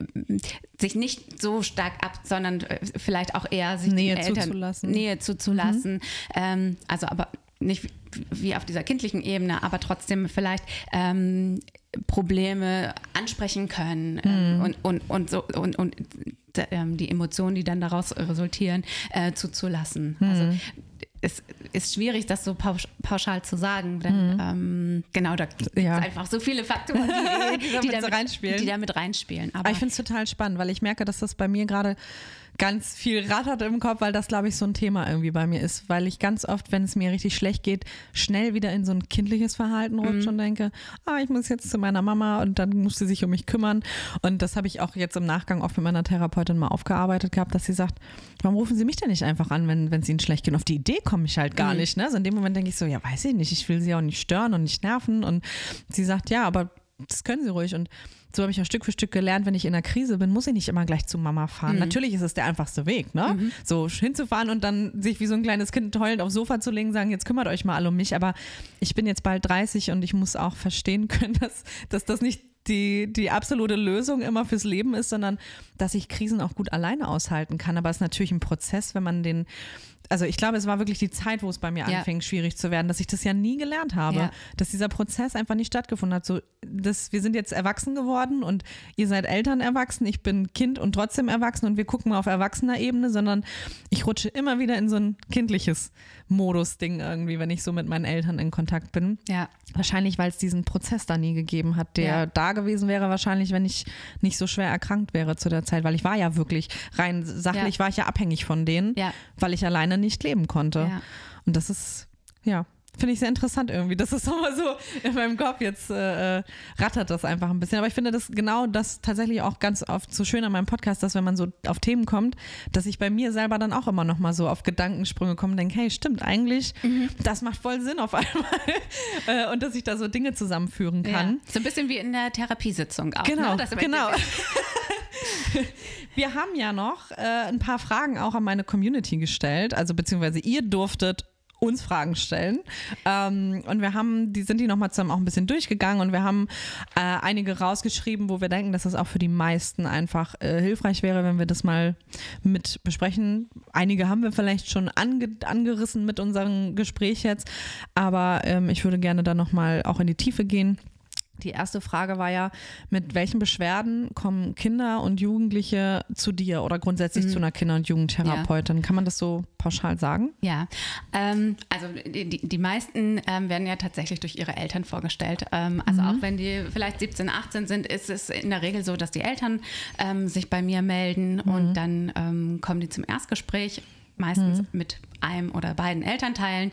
sich nicht so stark ab, sondern äh, vielleicht auch eher sich Nähe Eltern, zuzulassen. Nähe zuzulassen. Mhm. Ähm, also aber nicht wie auf dieser kindlichen Ebene, aber trotzdem vielleicht ähm, Probleme ansprechen können ähm, mhm. und, und, und, so, und, und ähm, die Emotionen, die dann daraus resultieren, äh, zuzulassen. Mhm. Also es ist schwierig, das so pauschal zu sagen, denn mhm. ähm, genau, da gibt es ja. einfach so viele Faktoren, die, die, die, damit, reinspielen. die damit reinspielen. Aber, Aber ich finde es total spannend, weil ich merke, dass das bei mir gerade ganz viel rattert im Kopf, weil das, glaube ich, so ein Thema irgendwie bei mir ist, weil ich ganz oft, wenn es mir richtig schlecht geht, schnell wieder in so ein kindliches Verhalten rutsche mhm. und denke, ah, ich muss jetzt zu meiner Mama und dann muss sie sich um mich kümmern. Und das habe ich auch jetzt im Nachgang oft mit meiner Therapeutin mal aufgearbeitet gehabt, dass sie sagt, warum rufen Sie mich denn nicht einfach an, wenn es Ihnen schlecht geht? Und auf die Idee komme ich halt gar mhm. nicht. Ne? Also in dem Moment denke ich so, ja, weiß ich nicht, ich will sie auch nicht stören und nicht nerven. Und sie sagt, ja, aber das können Sie ruhig. Und so habe ich auch Stück für Stück gelernt, wenn ich in der Krise bin, muss ich nicht immer gleich zu Mama fahren. Mhm. Natürlich ist es der einfachste Weg, ne? Mhm. So hinzufahren und dann sich wie so ein kleines Kind heulend aufs Sofa zu legen, sagen, jetzt kümmert euch mal alle um mich. Aber ich bin jetzt bald 30 und ich muss auch verstehen können, dass, dass das nicht die, die absolute Lösung immer fürs Leben ist, sondern dass ich Krisen auch gut alleine aushalten kann. Aber es ist natürlich ein Prozess, wenn man den also ich glaube, es war wirklich die Zeit, wo es bei mir ja. anfing, schwierig zu werden, dass ich das ja nie gelernt habe, ja. dass dieser Prozess einfach nicht stattgefunden hat. So, dass wir sind jetzt erwachsen geworden und ihr seid Eltern erwachsen, ich bin Kind und trotzdem erwachsen und wir gucken mal auf erwachsener Ebene, sondern ich rutsche immer wieder in so ein kindliches Modus-Ding irgendwie, wenn ich so mit meinen Eltern in Kontakt bin. Ja. Wahrscheinlich, weil es diesen Prozess da nie gegeben hat, der ja. da gewesen wäre, wahrscheinlich, wenn ich nicht so schwer erkrankt wäre zu der Zeit, weil ich war ja wirklich rein sachlich, ja. war ich ja abhängig von denen, weil ich alleine nicht leben konnte. Ja. Und das ist, ja, finde ich sehr interessant irgendwie. Das ist immer so in meinem Kopf jetzt äh, äh, rattert das einfach ein bisschen. Aber ich finde das genau das tatsächlich auch ganz oft so schön an meinem Podcast, dass wenn man so auf Themen kommt, dass ich bei mir selber dann auch immer noch mal so auf Gedankensprünge komme und denke, hey, stimmt eigentlich, mhm. das macht voll Sinn auf einmal. äh, und dass ich da so Dinge zusammenführen kann. Ja. So ein bisschen wie in der Therapiesitzung auch. Genau, ne? genau. Wir haben ja noch äh, ein paar Fragen auch an meine Community gestellt, also beziehungsweise ihr durftet uns Fragen stellen. Ähm, und wir haben, die sind die nochmal zusammen auch ein bisschen durchgegangen und wir haben äh, einige rausgeschrieben, wo wir denken, dass das auch für die meisten einfach äh, hilfreich wäre, wenn wir das mal mit besprechen. Einige haben wir vielleicht schon ange angerissen mit unserem Gespräch jetzt, aber ähm, ich würde gerne da nochmal auch in die Tiefe gehen. Die erste Frage war ja, mit welchen Beschwerden kommen Kinder und Jugendliche zu dir oder grundsätzlich mhm. zu einer Kinder- und Jugendtherapeutin? Ja. Kann man das so pauschal sagen? Ja, ähm, also die, die meisten ähm, werden ja tatsächlich durch ihre Eltern vorgestellt. Ähm, also mhm. auch wenn die vielleicht 17, 18 sind, ist es in der Regel so, dass die Eltern ähm, sich bei mir melden mhm. und dann ähm, kommen die zum Erstgespräch meistens mhm. mit einem oder beiden Elternteilen.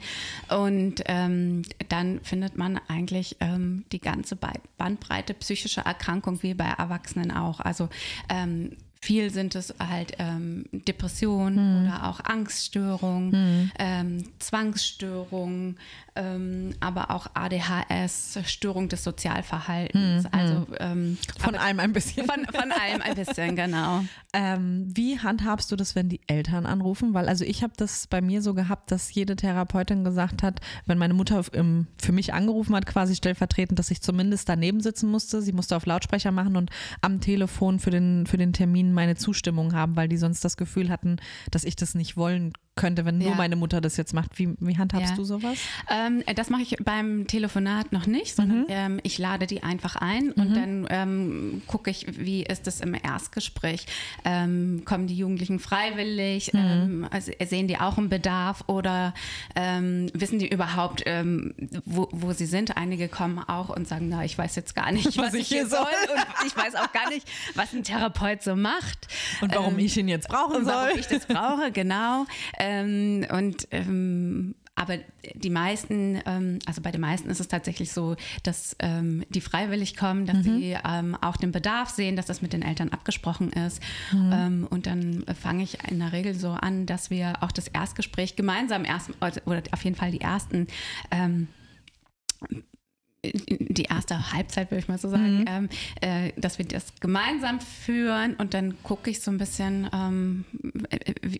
Und ähm, dann findet man eigentlich ähm, die ganze Bandbreite psychischer Erkrankung wie bei Erwachsenen auch. Also ähm, viel sind es halt ähm, Depressionen mhm. oder auch Angststörungen, mhm. ähm, Zwangsstörungen, ähm, aber auch ADHS, Störung des Sozialverhaltens. Mhm. Also ähm, von allem ein bisschen. Von, von allem ein bisschen, genau. Ähm, wie handhabst du das, wenn die Eltern anrufen? Weil also ich habe das bei mir so gehabt, dass jede Therapeutin gesagt hat, wenn meine Mutter im, für mich angerufen hat, quasi stellvertretend, dass ich zumindest daneben sitzen musste. Sie musste auf Lautsprecher machen und am Telefon für den, für den Termin meine Zustimmung haben, weil die sonst das Gefühl hatten, dass ich das nicht wollen könnte, wenn ja. nur meine Mutter das jetzt macht. Wie, wie handhabst ja. du sowas? Ähm, das mache ich beim Telefonat noch nicht, sondern mhm. ähm, ich lade die einfach ein und mhm. dann ähm, gucke ich, wie ist es im Erstgespräch. Ähm, kommen die Jugendlichen freiwillig? Mhm. Ähm, also sehen die auch einen Bedarf oder ähm, wissen die überhaupt, wo, wo sie sind? Einige kommen auch und sagen, na, ich weiß jetzt gar nicht, was, was ich hier soll und ich weiß auch gar nicht, was ein Therapeut so macht. Und warum ich ihn jetzt brauchen soll. Warum ich das brauche, genau. Ähm, und ähm, aber die meisten, ähm, also bei den meisten ist es tatsächlich so, dass ähm, die freiwillig kommen, dass mhm. sie ähm, auch den Bedarf sehen, dass das mit den Eltern abgesprochen ist. Mhm. Ähm, und dann fange ich in der Regel so an, dass wir auch das Erstgespräch gemeinsam erst oder auf jeden Fall die ersten die erste Halbzeit, würde ich mal so sagen, mhm. ähm, äh, dass wir das gemeinsam führen und dann gucke ich so ein bisschen, ähm,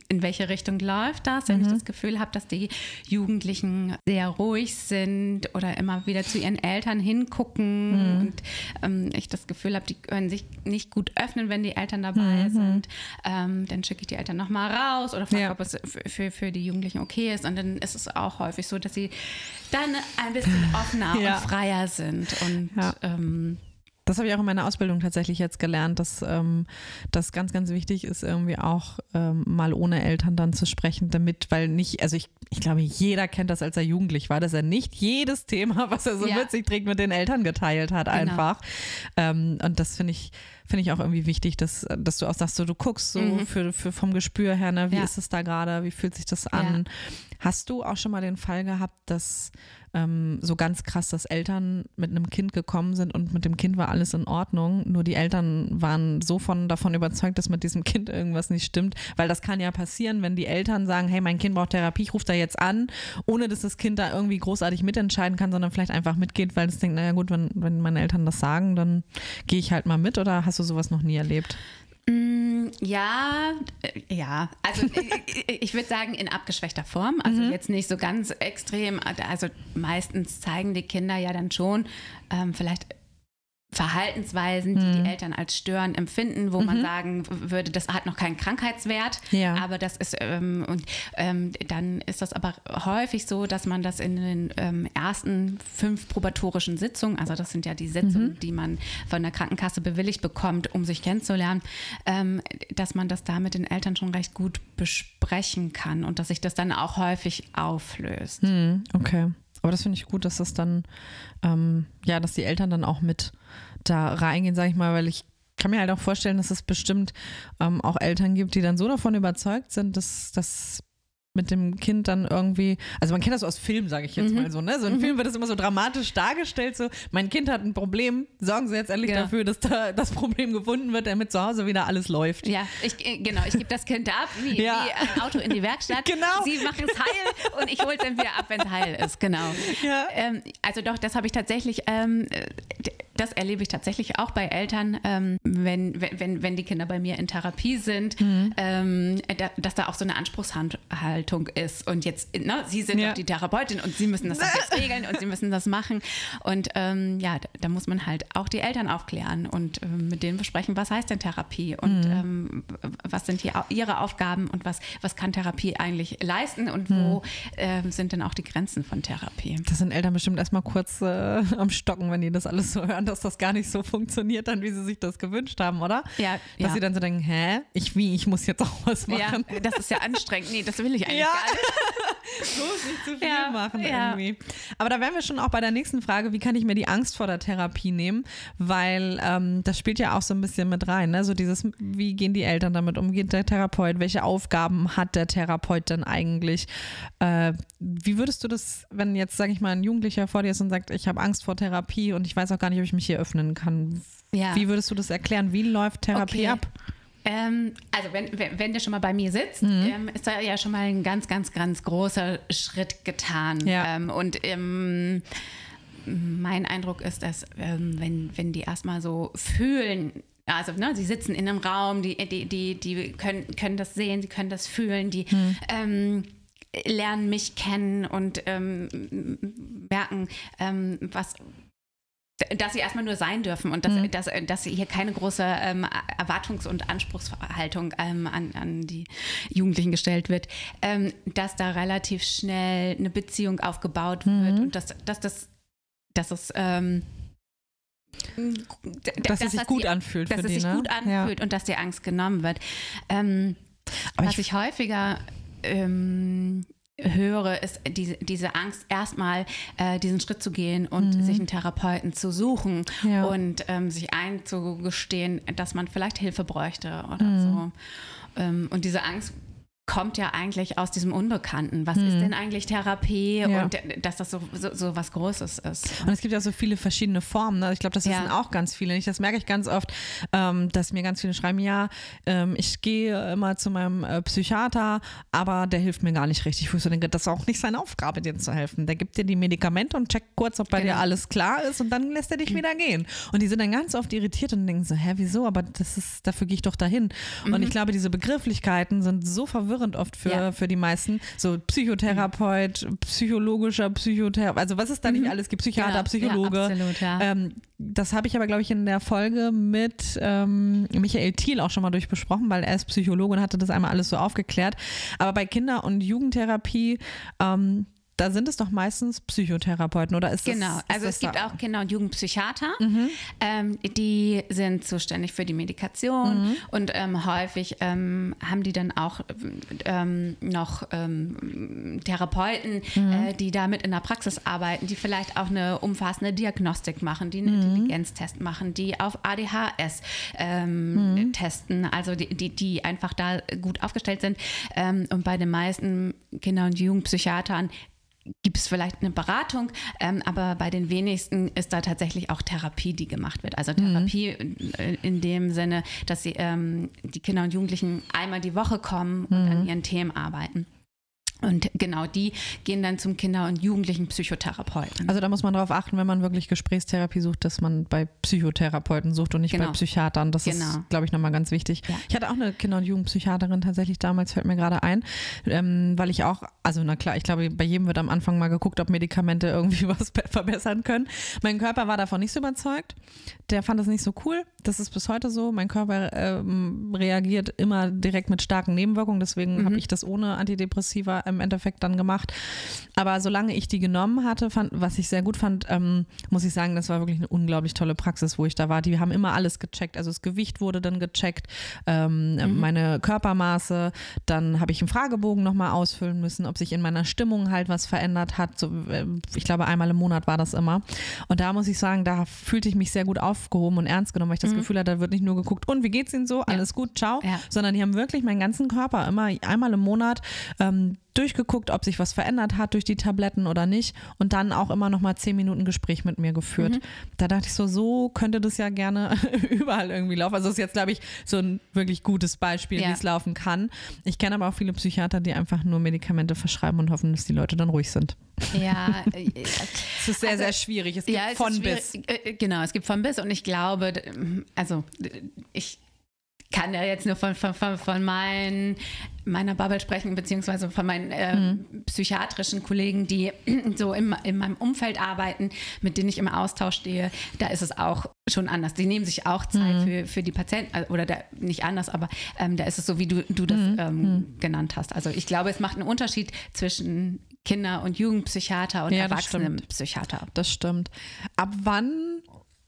in welche Richtung läuft das, wenn mhm. ich das Gefühl habe, dass die Jugendlichen sehr ruhig sind oder immer wieder zu ihren Eltern hingucken mhm. und ähm, ich das Gefühl habe, die können sich nicht gut öffnen, wenn die Eltern dabei mhm. sind, ähm, dann schicke ich die Eltern nochmal raus oder frage, ja. ob es für, für die Jugendlichen okay ist und dann ist es auch häufig so, dass sie dann ein bisschen offener ja. und freier sind. Und ja. ähm, das habe ich auch in meiner Ausbildung tatsächlich jetzt gelernt, dass ähm, das ganz, ganz wichtig ist, irgendwie auch ähm, mal ohne Eltern dann zu sprechen, damit, weil nicht, also ich, ich glaube, jeder kennt das, als er jugendlich war, dass er nicht jedes Thema, was er so ja. mit sich trägt, mit den Eltern geteilt hat, genau. einfach. Ähm, und das finde ich, finde ich auch irgendwie wichtig, dass, dass du auch sagst, so, du guckst so mhm. für, für vom Gespür her, ne, wie ja. ist es da gerade, wie fühlt sich das an? Ja. Hast du auch schon mal den Fall gehabt, dass ähm, so ganz krass, dass Eltern mit einem Kind gekommen sind und mit dem Kind war alles in Ordnung, nur die Eltern waren so von, davon überzeugt, dass mit diesem Kind irgendwas nicht stimmt, weil das kann ja passieren, wenn die Eltern sagen, hey, mein Kind braucht Therapie, ich rufe da jetzt an, ohne dass das Kind da irgendwie großartig mitentscheiden kann, sondern vielleicht einfach mitgeht, weil es denkt, naja gut, wenn, wenn meine Eltern das sagen, dann gehe ich halt mal mit. Oder hast du sowas noch nie erlebt? Mm, ja, äh, ja. Also ich würde sagen in abgeschwächter Form. Also mhm. jetzt nicht so ganz extrem. Also meistens zeigen die Kinder ja dann schon ähm, vielleicht Verhaltensweisen, die mhm. die Eltern als störend empfinden, wo mhm. man sagen würde, das hat noch keinen Krankheitswert, ja. aber das ist ähm, und ähm, dann ist das aber häufig so, dass man das in den ähm, ersten fünf probatorischen Sitzungen, also das sind ja die Sitzungen, mhm. die man von der Krankenkasse bewilligt bekommt, um sich kennenzulernen, ähm, dass man das da mit den Eltern schon recht gut besprechen kann und dass sich das dann auch häufig auflöst. Mhm. Okay. Aber das finde ich gut, dass das dann, ähm, ja, dass die Eltern dann auch mit da reingehen, sage ich mal, weil ich kann mir halt auch vorstellen, dass es bestimmt ähm, auch Eltern gibt, die dann so davon überzeugt sind, dass, dass mit dem Kind dann irgendwie, also man kennt das so aus Filmen, sage ich jetzt mhm. mal so, ne? So in mhm. Filmen wird das immer so dramatisch dargestellt, so mein Kind hat ein Problem, sorgen Sie jetzt endlich ja. dafür, dass da das Problem gefunden wird, damit zu Hause wieder alles läuft. Ja, ich, äh, genau, ich gebe das Kind ab, wie, ja. wie, ein Auto in die Werkstatt. genau. Sie machen es heil und ich hole es dann wieder ab, wenn es heil ist, genau. Ja. Ähm, also doch, das habe ich tatsächlich, ähm, das erlebe ich tatsächlich auch bei Eltern, ähm, wenn, wenn, wenn die Kinder bei mir in Therapie sind, mhm. ähm, da, dass da auch so eine Anspruchshaltung ist. Und jetzt, ne, Sie sind ja. doch die Therapeutin und Sie müssen das jetzt regeln und Sie müssen das machen. Und ähm, ja, da, da, muss man halt auch die Eltern aufklären und äh, mit denen besprechen, was heißt denn Therapie und mhm. Ähm, was sind die, ihre Aufgaben und was, was kann Therapie eigentlich leisten und wo mhm. äh, sind denn auch die Grenzen von Therapie. Das sind Eltern bestimmt erstmal kurz äh, am Stocken, wenn die das alles so hören dass das gar nicht so funktioniert, dann wie sie sich das gewünscht haben, oder? Ja. Dass ja. sie dann so denken, hä, ich wie, ich muss jetzt auch was machen. Ja, das ist ja anstrengend. Nee, das will ich eigentlich ja. gar nicht. Bloß nicht zu viel ja, machen irgendwie. Aber da wären wir schon auch bei der nächsten Frage, wie kann ich mir die Angst vor der Therapie nehmen? Weil ähm, das spielt ja auch so ein bisschen mit rein, ne? So dieses, wie gehen die Eltern damit um? Geht der Therapeut? Welche Aufgaben hat der Therapeut denn eigentlich? Äh, wie würdest du das, wenn jetzt, sage ich mal, ein Jugendlicher vor dir ist und sagt, ich habe Angst vor Therapie und ich weiß auch gar nicht, ob ich mich hier öffnen kann. Ja. Wie würdest du das erklären? Wie läuft Therapie okay. ab? Ähm, also wenn, wenn, wenn, der schon mal bei mir sitzt, mhm. ähm, ist da ja schon mal ein ganz, ganz, ganz großer Schritt getan. Ja. Ähm, und ähm, mein Eindruck ist, dass ähm, wenn, wenn die erstmal so fühlen, also ne, sie sitzen in einem Raum, die, die, die, die können, können das sehen, sie können das fühlen, die mhm lernen mich kennen und ähm, merken, ähm, was dass sie erstmal nur sein dürfen und dass, mhm. dass, dass hier keine große ähm, Erwartungs- und Anspruchshaltung ähm, an, an die Jugendlichen gestellt wird, ähm, dass da relativ schnell eine Beziehung aufgebaut mhm. wird und dass, dass das dass es ähm, dass es sich gut die, anfühlt. Dass es die, sich ne? gut anfühlt ja. und dass die Angst genommen wird. Ähm, was ich, ich häufiger ähm, höre, ist diese, diese Angst, erstmal äh, diesen Schritt zu gehen und mhm. sich einen Therapeuten zu suchen ja. und ähm, sich einzugestehen, dass man vielleicht Hilfe bräuchte oder mhm. so. Ähm, und diese Angst kommt ja eigentlich aus diesem Unbekannten. Was hm. ist denn eigentlich Therapie ja. und dass das so, so, so, was Großes ist. Und es gibt ja so viele verschiedene Formen. Ne? Ich glaube, das ja. wissen auch ganz viele. Das merke ich ganz oft, ähm, dass mir ganz viele schreiben, ja, ähm, ich gehe immer zu meinem äh, Psychiater, aber der hilft mir gar nicht richtig. Ich denke, das ist auch nicht seine Aufgabe, dir zu helfen. Der gibt dir die Medikamente und checkt kurz, ob bei genau. dir alles klar ist und dann lässt er dich mhm. wieder gehen. Und die sind dann ganz oft irritiert und denken so, hä, wieso? Aber das ist, dafür gehe ich doch dahin. Mhm. Und ich glaube, diese Begrifflichkeiten sind so verwirrend verwirrend oft für, ja. für die meisten. So Psychotherapeut, psychologischer Psychotherapeut, also was es da mhm. nicht alles gibt, Psychiater, genau. Psychologe. Ja, absolut, ja. Ähm, das habe ich aber, glaube ich, in der Folge mit ähm, Michael Thiel auch schon mal durchbesprochen, weil er ist Psychologe und hatte das einmal alles so aufgeklärt. Aber bei Kinder- und Jugendtherapie ähm, da sind es doch meistens Psychotherapeuten oder ist Genau, das, ist also es gibt auch Kinder- und Jugendpsychiater, mhm. ähm, die sind zuständig für die Medikation mhm. und ähm, häufig ähm, haben die dann auch ähm, noch ähm, Therapeuten, mhm. äh, die damit in der Praxis arbeiten, die vielleicht auch eine umfassende Diagnostik machen, die einen mhm. Intelligenztest machen, die auf ADHS ähm, mhm. testen, also die, die, die, einfach da gut aufgestellt sind. und bei den meisten Kinder- und Jugendpsychiatern gibt es vielleicht eine Beratung, ähm, aber bei den wenigsten ist da tatsächlich auch Therapie, die gemacht wird. Also Therapie mhm. in, in, dem Sinne, dass sie ähm, die Kinder und Jugendlichen einmal die Woche kommen und mhm. an ihren Themen arbeiten. Und genau die gehen dann zum Kinder- und Jugendlichen Psychotherapeuten. Also da muss man darauf achten, wenn man wirklich Gesprächstherapie sucht, dass man bei Psychotherapeuten sucht und nicht genau. bei Psychiatern. Das genau. ist, glaube ich, nochmal ganz wichtig. Ja. Ich hatte auch eine Kinder- und Jugendpsychiaterin tatsächlich damals, fällt mir gerade ein, ähm, weil ich auch, also na klar, ich glaube, bei jedem wird am Anfang mal geguckt, ob Medikamente irgendwie was verbessern können. Mein Körper war davon nicht so überzeugt. Der fand das nicht so cool. Das ist bis heute so. Mein Körper ähm, reagiert immer direkt mit starken Nebenwirkungen. Deswegen mhm. habe ich das ohne Antidepressiva im Endeffekt dann gemacht. Aber solange ich die genommen hatte, fand, was ich sehr gut fand, ähm, muss ich sagen, das war wirklich eine unglaublich tolle Praxis, wo ich da war. Die haben immer alles gecheckt. Also das Gewicht wurde dann gecheckt, ähm, mhm. meine Körpermaße. Dann habe ich einen Fragebogen nochmal ausfüllen müssen, ob sich in meiner Stimmung halt was verändert hat. So, äh, ich glaube, einmal im Monat war das immer. Und da muss ich sagen, da fühlte ich mich sehr gut aufgehoben und ernst genommen, weil ich das mhm. Gefühl hatte, da wird nicht nur geguckt, und wie geht's Ihnen so? Alles ja. gut, ciao. Ja. Sondern die haben wirklich meinen ganzen Körper immer einmal im Monat ähm, durchgeguckt, ob sich was verändert hat durch die Tabletten oder nicht und dann auch immer noch mal zehn Minuten Gespräch mit mir geführt. Mhm. Da dachte ich so, so könnte das ja gerne überall irgendwie laufen. Also das ist jetzt, glaube ich, so ein wirklich gutes Beispiel, ja. wie es laufen kann. Ich kenne aber auch viele Psychiater, die einfach nur Medikamente verschreiben und hoffen, dass die Leute dann ruhig sind. Ja, äh, es ist sehr, also, sehr schwierig. Es gibt ja, es von bis. Äh, genau, es gibt von bis und ich glaube, also ich kann ja jetzt nur von, von, von, von meinen, meiner Bubble sprechen, beziehungsweise von meinen äh, mhm. psychiatrischen Kollegen, die so im, in meinem Umfeld arbeiten, mit denen ich im Austausch stehe. Da ist es auch schon anders. Die nehmen sich auch Zeit mhm. für, für die Patienten, äh, oder da, nicht anders, aber ähm, da ist es so, wie du, du das mhm. ähm, mhm. genannt hast. Also ich glaube, es macht einen Unterschied zwischen Kinder- und Jugendpsychiater und ja, Erwachsenenpsychiater. Das stimmt. Ab wann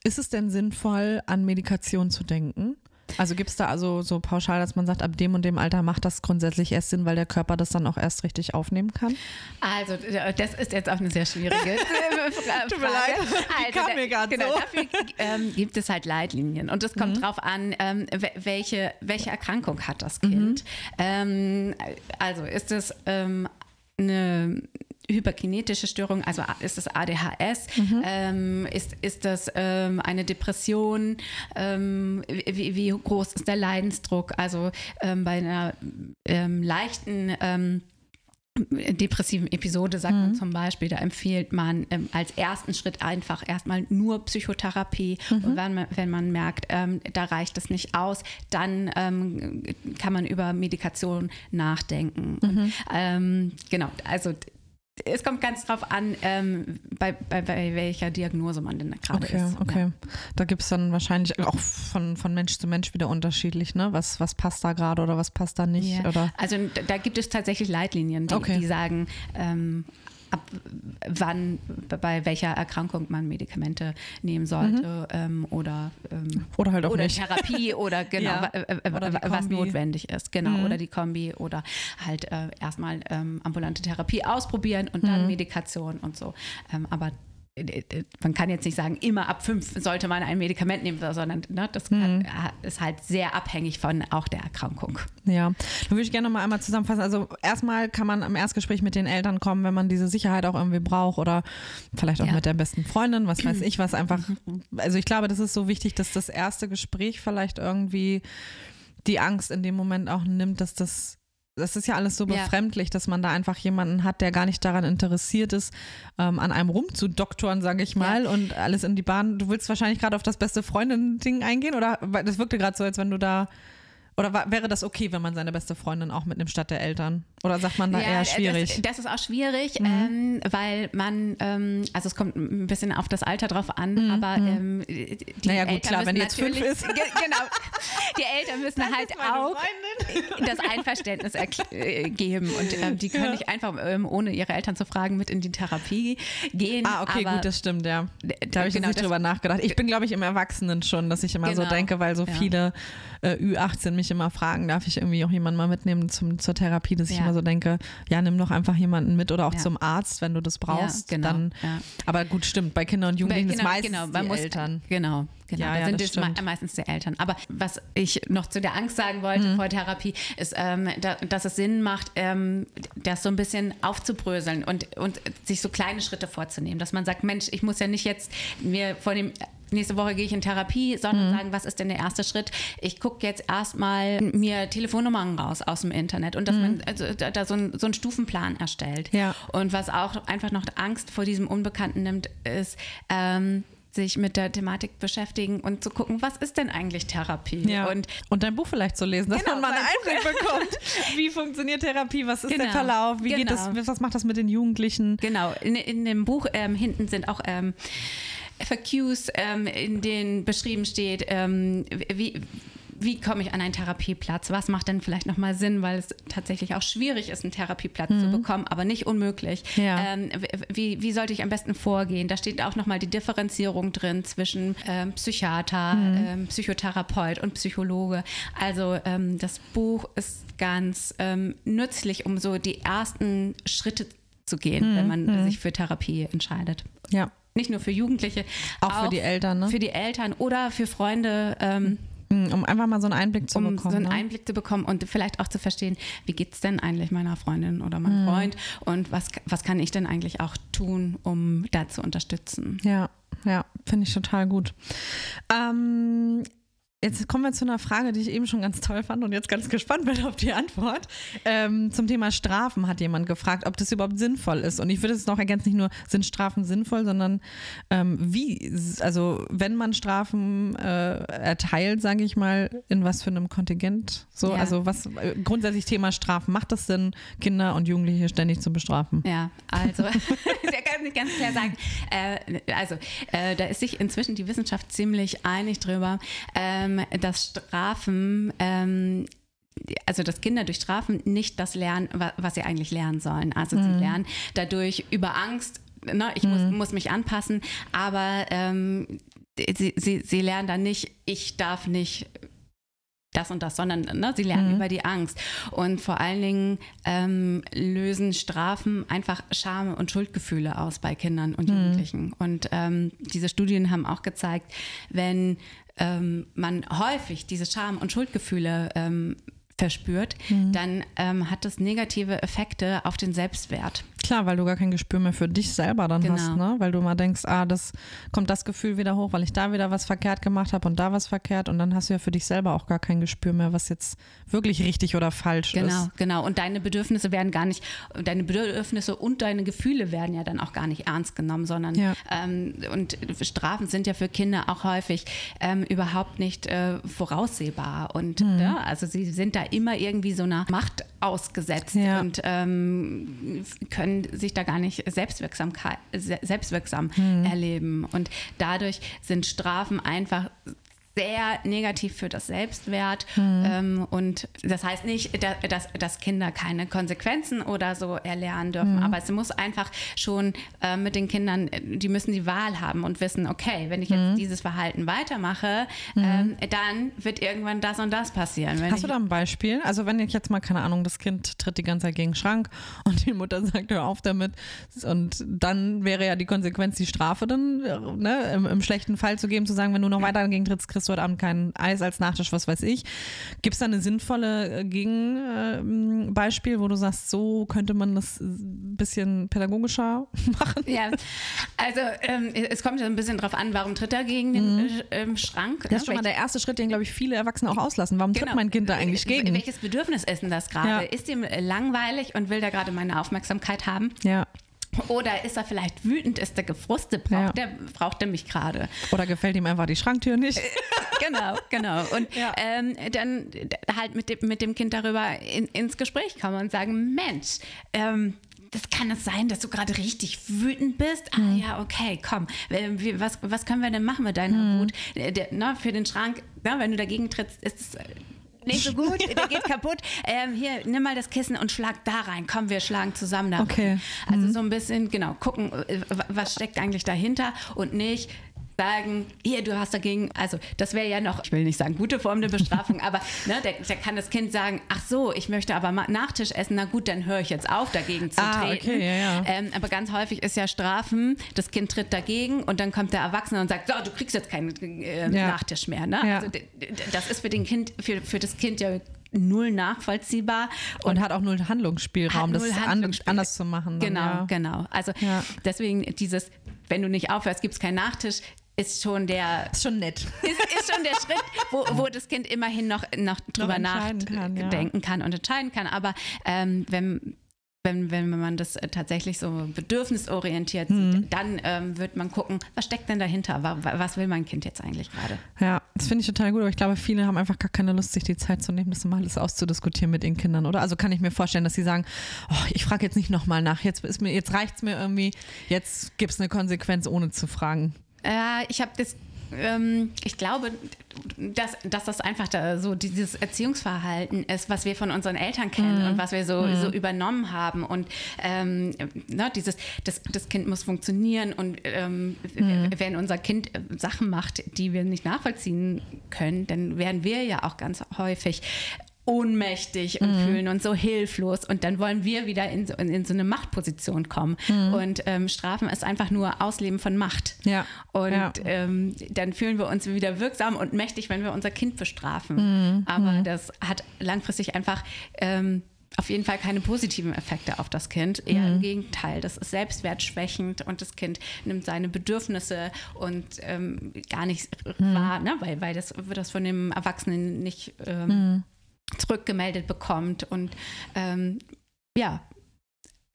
Ist es denn sinnvoll, an Medikation zu denken? Also gibt es da also so pauschal, dass man sagt, ab dem und dem Alter macht das grundsätzlich erst Sinn, weil der Körper das dann auch erst richtig aufnehmen kann? Also das ist jetzt auch eine sehr schwierige Frage. Tut mir leid, also, kam mir gerade genau, so. Dafür ähm, gibt es halt Leitlinien und es kommt mhm. drauf an, ähm, welche, welche Erkrankung hat das Kind. Mhm. Ähm, also ist es ähm, eine hyperkinetische Störung, also ist das ADHS, mhm. ähm, ist, ist das ähm, eine Depression, ähm, wie, wie, groß ist der Leidensdruck, also ähm, bei einer ähm, leichten ähm, depressiven Episode sagt mhm. man zum Beispiel, da empfiehlt man ähm, als ersten Schritt einfach erstmal nur Psychotherapie. Mhm. Und wenn man, wenn man merkt, ähm, da reicht es nicht aus, dann ähm, kann man über Medikation nachdenken. Mhm. Und, genau, also es kommt ganz drauf an, ähm, bei, bei, bei, welcher Diagnose man denn gerade okay, ist. Okay, ja. Da gibt es dann wahrscheinlich auch von, von Mensch zu Mensch wieder unterschiedlich, ne? Was, was passt da gerade oder was passt da nicht? Ja. Oder? Also da gibt es tatsächlich Leitlinien, die, okay. die sagen, ähm, ab wann, bei welcher Erkrankung man Medikamente nehmen sollte mhm. ähm, oder, ähm, oder halt auch oder nicht. Therapie oder genau, ja. oder was notwendig ist, genau, mhm. oder die Kombi oder halt äh, erstmal ähm, ambulante Therapie ausprobieren und dann mhm. Medikation und so. Ähm, aber man kann jetzt nicht sagen, immer ab fünf sollte man ein Medikament nehmen, sondern ne, das kann, mhm. ist halt sehr abhängig von auch der Erkrankung. Ja, dann würde ich gerne noch mal einmal zusammenfassen. Also erstmal kann man im Erstgespräch mit den Eltern kommen, wenn man diese Sicherheit auch irgendwie braucht oder vielleicht auch ja. mit der besten Freundin, was weiß ich, was einfach, also ich glaube, das ist so wichtig, dass das erste Gespräch vielleicht irgendwie die Angst in dem Moment auch nimmt, dass das das ist ja alles so befremdlich, ja. dass man da einfach jemanden hat, der gar nicht daran interessiert ist, ähm, an einem rumzudoktoren, sage ich mal, ja. und alles in die Bahn. Du willst wahrscheinlich gerade auf das beste Freundin-Ding eingehen oder das wirkte gerade so, als wenn du da oder war, wäre das okay, wenn man seine beste Freundin auch mitnimmt statt der Eltern? Oder sagt man da ja, eher schwierig? Das, das, ist auch schwierig, mhm. ähm, weil man, ähm, also es kommt ein bisschen auf das Alter drauf an, mhm. aber mhm. ähm, die Naja gut, Eltern klar, wenn die jetzt fünf ist. genau, die Eltern müssen das halt auch das Einverständnis äh, geben und ähm, die können ja. nicht einfach, ähm, ohne ihre Eltern zu fragen, mit in die Therapie gehen. Ah, okay, gut, das stimmt, ja. Da habe ich genau, nicht drüber nachgedacht. Ich bin, glaube ich, im Erwachsenen schon, dass ich immer genau. so denke, weil so ja. viele äh, Ü18 mich immer fragen, darf ich irgendwie auch jemanden mal mitnehmen zum, zur Therapie, dass ja. Immer so denke, ja, nimm doch einfach jemanden mit oder auch zum Arzt, wenn du das brauchst. Genau. Dann, aber gut, stimmt, bei Kindern und Jugendlichen genau, ist meistens genau, die muss, Eltern. Genau, Genau, ja, da sind es me meistens die Eltern. Aber was ich noch zu der Angst sagen wollte mhm. vor Therapie, ist, ähm, da, dass es Sinn macht, ähm, das so ein bisschen aufzubröseln und, und sich so kleine Schritte vorzunehmen. Dass man sagt, Mensch, ich muss ja nicht jetzt mir vor dem nächste Woche gehe ich in Therapie, sondern mhm. sagen, was ist denn der erste Schritt? Ich gucke jetzt erstmal mir Telefonnummern raus aus dem Internet und dass mhm. man also, da, so, ein, so einen Stufenplan erstellt. Ja. Und was auch einfach noch Angst vor diesem Unbekannten nimmt, ist, ähm, sich mit der Thematik beschäftigen und zu gucken, was ist denn eigentlich Therapie? Ja. Und, und dein Buch vielleicht zu lesen, dass genau, man mal einen Einblick bekommt. Wie funktioniert Therapie? Was ist genau, der Verlauf? Wie genau. geht das? Was macht das mit den Jugendlichen? Genau. In, in dem Buch ähm, hinten sind auch ähm, FAQs, ähm, in denen beschrieben steht, ähm, wie, wie komme ich an einen Therapieplatz? Was macht denn vielleicht nochmal Sinn, weil es tatsächlich auch schwierig ist, einen Therapieplatz mhm. zu bekommen, aber nicht unmöglich. Ja. Ähm, wie, wie sollte ich am besten vorgehen? Da steht auch nochmal die Differenzierung drin zwischen ähm, Psychiater, mhm. ähm, Psychotherapeut und Psychologe. Also ähm, das Buch ist ganz ähm, nützlich, um so die ersten Schritte zu gehen, mhm. wenn man mhm. sich für Therapie entscheidet. Ja nicht nur für Jugendliche, auch, auch für die Eltern, ne? Für die Eltern oder für Freunde. Ähm, hm, um einfach mal so einen Einblick zu um bekommen. So einen ne? Einblick zu bekommen und vielleicht auch zu verstehen, wie geht es denn eigentlich meiner Freundin oder meinem mhm. Freund und was, was kann ich denn eigentlich auch tun, um da zu unterstützen. Ja, ja, finde ich total gut. Ähm, Jetzt kommen wir zu einer Frage, die ich eben schon ganz toll fand und jetzt ganz gespannt bin auf die Antwort. Ähm, zum Thema Strafen hat jemand gefragt, ob das überhaupt sinnvoll ist. Und ich würde es noch ergänzen, nicht nur sind Strafen sinnvoll, sondern ähm, wie, also wenn man Strafen äh, erteilt, sage ich mal, in was für einem Kontingent? So, ja. also was äh, grundsätzlich Thema Strafen, macht es Sinn, Kinder und Jugendliche ständig zu bestrafen? Ja, also ich kann ganz klar sagen, äh, also äh, da ist sich inzwischen die Wissenschaft ziemlich einig drüber. Ähm, ähm, dass Strafen ähm, also dass Kinder durch Strafen nicht das lernen, was sie eigentlich lernen sollen. Also mhm. sie lernen dadurch über Angst, ne, ich mhm. muss, muss, mich anpassen, aber ähm, sie, sie, sie lernen dann nicht, ich darf nicht das und das, sondern ne, sie lernen mhm. über die Angst. Und vor allen Dingen ähm, lösen Strafen einfach Scham und Schuldgefühle aus bei Kindern und mhm. Jugendlichen. Und ähm, diese Studien haben auch gezeigt, wenn ähm, man häufig diese Scham- und Schuldgefühle ähm, verspürt, mhm. dann ähm, hat das negative Effekte auf den Selbstwert. Klar, weil du gar kein Gespür mehr für dich selber dann genau. hast, ne? Weil du mal denkst, ah, das kommt das Gefühl wieder hoch, weil ich da wieder was verkehrt gemacht habe und da was verkehrt und dann hast du ja für dich selber auch gar kein Gespür mehr, was jetzt wirklich richtig oder falsch genau, ist. Genau, genau. Und deine Bedürfnisse werden gar nicht, deine Bedürfnisse und deine Gefühle werden ja dann auch gar nicht ernst genommen, sondern ja. ähm, und Strafen sind ja für Kinder auch häufig ähm, überhaupt nicht äh, voraussehbar und mhm. ja, also sie sind da immer irgendwie so einer Macht ausgesetzt ja. und ähm, können sich da gar nicht selbstwirksamkeit, selbstwirksam mhm. erleben. Und dadurch sind Strafen einfach sehr negativ für das Selbstwert. Mhm. Ähm, und das heißt nicht, dass, dass, Kinder keine Konsequenzen oder so erlernen dürfen, mhm. aber es muss einfach schon äh, mit den Kindern, die müssen die Wahl haben und wissen, okay, wenn ich jetzt mhm. dieses Verhalten weitermache, mhm. ähm, dann wird irgendwann das und das passieren. Hast du da ein Beispiel? Also wenn ich jetzt mal, keine Ahnung, das Kind tritt die ganze Zeit gegen den Schrank und die Mutter sagt, hör auf damit und dann wäre ja die Konsequenz die Strafe dann, ne, im, im schlechten Fall zu geben, zu sagen, wenn du noch weiter dagegen trittst, kriegst du heute Abend kein Eis als Nachtisch, was weiß ich. Gibt es da eine sinnvolle äh, Gegenbeispiel, äh, wo du sagst, so könnte man das ein bisschen pädagogischer machen? Ja, also ähm, es kommt ja ein bisschen drauf an, warum tritt er gegen den mhm. ähm, Schrank? Das ist schon mal der erste Schritt, den, glaube ich, viele Erwachsene auch auslassen. Warum genau. tritt mein Kind da eigentlich gegen? Welches Bedürfnis ist denn das gerade? Ja. Ist ihm langweilig und will da gerade meine Aufmerksamkeit haben? Ja. Oder ist er vielleicht wütend, ist er gefrustet, braucht, ja. der, braucht er mich gerade? Oder gefällt ihm einfach die Schranktür nicht? genau, genau. Und ja. ähm, dann halt mit dem, mit dem Kind darüber in, ins Gespräch kommen und sagen, Mensch, ähm, das kann es sein, dass du gerade richtig wütend bist. Ah mhm. ja, okay, komm. Was, was können wir denn machen mit deiner mhm. Wut? Der, na, für den Schrank, na, wenn du dagegen trittst, ist es nicht so gut, der geht kaputt. Ähm, hier, nimm mal das Kissen und schlag da rein. Komm, wir schlagen zusammen da rein. Okay. Also mhm. so ein bisschen, genau, gucken, äh, was steckt eigentlich dahinter und nicht, sagen, hier, du hast dagegen, also das wäre ja noch, ich will nicht sagen, gute Form der Bestrafung, aber ne, der, der, kann das Kind sagen, ach so, ich möchte aber Nachtisch essen, na gut, dann höre ich jetzt auf, dagegen zu ah, treten. Okay, ja, ja. Ähm, aber ganz häufig ist ja Strafen, das Kind tritt dagegen und dann kommt der Erwachsene und sagt, so, du kriegst jetzt keinen äh, ja. Nachtisch mehr. Ne? Also das ist für, den kind, für, für das Kind ja null nachvollziehbar und, und, hat auch null Handlungsspielraum, null das Handlungsspiel anders zu machen. Dann, genau, ja. genau. Also ja. deswegen dieses, wenn du nicht aufhörst, gibt es keinen Nachtisch, ist schon der. Ist schon nett. Ist, ist schon der Schritt, wo, wo das Kind immerhin noch, noch drüber nachdenken kann, ja. kann und entscheiden kann. Aber ähm, wenn wenn, wenn man das äh, tatsächlich so bedürfnisorientiert mhm. sieht, dann ähm, wird man gucken, was steckt denn dahinter? Was will mein Kind jetzt eigentlich gerade? Ja, das finde ich total gut, aber ich glaube, viele haben einfach gar keine Lust, sich die Zeit zu nehmen, das mal alles auszudiskutieren mit ihren Kindern, oder? Also kann ich mir vorstellen, dass sie sagen, oh, ich frage jetzt nicht nochmal nach, jetzt, jetzt reicht es mir irgendwie, jetzt gibt es eine Konsequenz, ohne zu fragen. Ja, ich habe das ähm, ich glaube, dass, dass das einfach da so dieses Erziehungsverhalten ist, was wir von unseren Eltern kennen mhm. und was wir so, mhm. so übernommen haben. Und ähm, ne, dieses, das, das Kind muss funktionieren und ähm, mhm. wenn unser Kind Sachen macht, die wir nicht nachvollziehen können, dann werden wir ja auch ganz häufig ohnmächtig und mhm. fühlen uns so hilflos und dann wollen wir wieder in so, in, in so eine Machtposition kommen. Mhm. Und ähm, Strafen ist einfach nur Ausleben von Macht. Ja. Und ja. Ähm, dann fühlen wir uns wieder wirksam und mächtig, wenn wir unser Kind bestrafen. Mhm. Aber mhm. das hat langfristig einfach ähm, auf jeden Fall keine positiven Effekte auf das Kind. Eher mhm. im Gegenteil. Das ist selbstwertschwächend und das Kind nimmt seine Bedürfnisse und ähm, gar nicht mhm. wahr, ne? weil, weil das wird das von dem Erwachsenen nicht ähm, mhm zurückgemeldet bekommt und ähm, ja,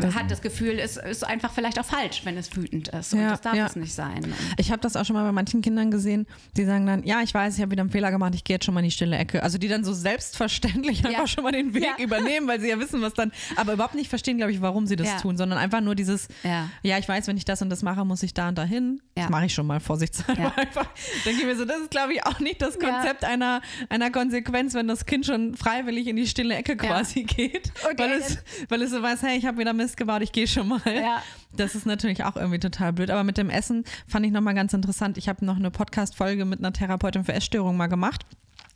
hat das Gefühl, es ist einfach vielleicht auch falsch, wenn es wütend ist. Und ja, das darf ja. es nicht sein. Ich habe das auch schon mal bei manchen Kindern gesehen, die sagen dann, ja, ich weiß, ich habe wieder einen Fehler gemacht, ich gehe jetzt schon mal in die stille Ecke. Also die dann so selbstverständlich ja. einfach schon mal den Weg übernehmen, weil sie ja wissen, was dann, aber überhaupt nicht verstehen, glaube ich, warum sie das tun, sondern einfach nur dieses, ja. ich weiß, wenn ich das und das mache, muss ich da und dahin. Das mache ich schon mal vorsichtshalber einfach. Denke ich mir so, das ist, glaube ich, auch nicht das Konzept einer, einer Konsequenz, wenn das Kind schon freiwillig in die stille Ecke quasi geht. Okay, weil, es, weil es so weiß, hey, ich habe wieder mit Mist gebaut, ich gehe schon mal. Ja. Das ist natürlich auch irgendwie total blöd. Aber mit dem Essen fand ich nochmal ganz interessant. Ich habe noch eine Podcast-Folge mit einer Therapeutin für Essstörungen mal gemacht.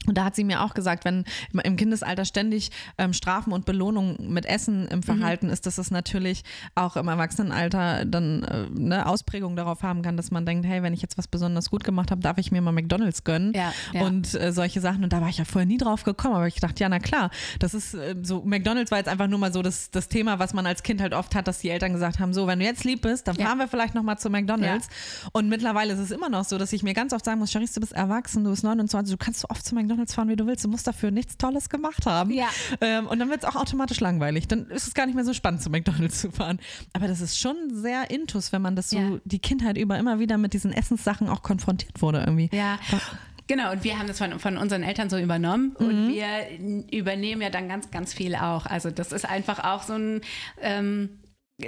Und da hat sie mir auch gesagt, wenn im Kindesalter ständig ähm, Strafen und Belohnungen mit Essen im Verhalten mhm. ist, dass es natürlich auch im Erwachsenenalter dann äh, eine Ausprägung darauf haben kann, dass man denkt, hey, wenn ich jetzt was besonders gut gemacht habe, darf ich mir mal McDonalds gönnen ja, ja. und äh, solche Sachen. Und da war ich ja vorher nie drauf gekommen, aber ich dachte, ja, na klar, das ist äh, so, McDonalds war jetzt einfach nur mal so das, das Thema, was man als Kind halt oft hat, dass die Eltern gesagt haben, so, wenn du jetzt lieb bist, dann fahren ja. wir vielleicht nochmal zu McDonalds. Und mittlerweile ist es immer noch so, dass ich mir ganz oft sagen muss, Charisse, du bist erwachsen, du bist 29, du kannst so oft zu McDonalds McDonalds fahren, wie du willst. Du musst dafür nichts Tolles gemacht haben. Ja. Ähm, und dann wird es auch automatisch langweilig. Dann ist es gar nicht mehr so spannend, zu McDonalds zu fahren. Aber das ist schon sehr intus, wenn man das so ja. die Kindheit über immer wieder mit diesen Essenssachen auch konfrontiert wurde irgendwie. Ja. Genau, und wir haben das von, von unseren Eltern so übernommen mhm. und wir übernehmen ja dann ganz, ganz viel auch. Also das ist einfach auch so ein ähm,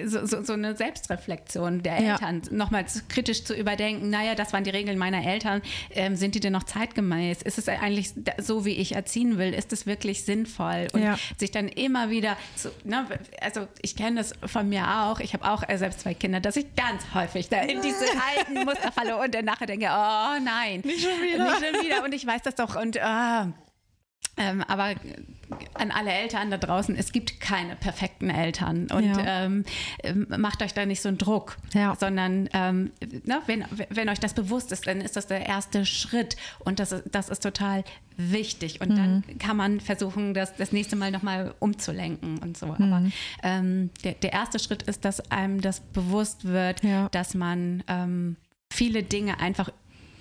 so, so, so, eine Selbstreflexion der Eltern, ja. nochmal kritisch zu überdenken, naja, das waren die Regeln meiner Eltern, ähm, sind die denn noch zeitgemäß? Ist es eigentlich so, wie ich erziehen will? Ist es wirklich sinnvoll? Und ja. sich dann immer wieder, so, ne, also ich kenne das von mir auch, ich habe auch äh, selbst zwei Kinder, dass ich ganz häufig da in diese alten Muster falle und dann nachher denke, oh nein, nicht schon wieder. Nicht schon wieder. Und ich weiß das doch und oh, ähm, aber an alle Eltern da draußen, es gibt keine perfekten Eltern und ja. ähm, macht euch da nicht so einen Druck, ja. sondern ähm, na, wenn, wenn euch das bewusst ist, dann ist das der erste Schritt und das, das ist total wichtig und mhm. dann kann man versuchen, das das nächste Mal nochmal umzulenken und so. Mhm. Aber ähm, der, der erste Schritt ist, dass einem das bewusst wird, ja. dass man ähm, viele Dinge einfach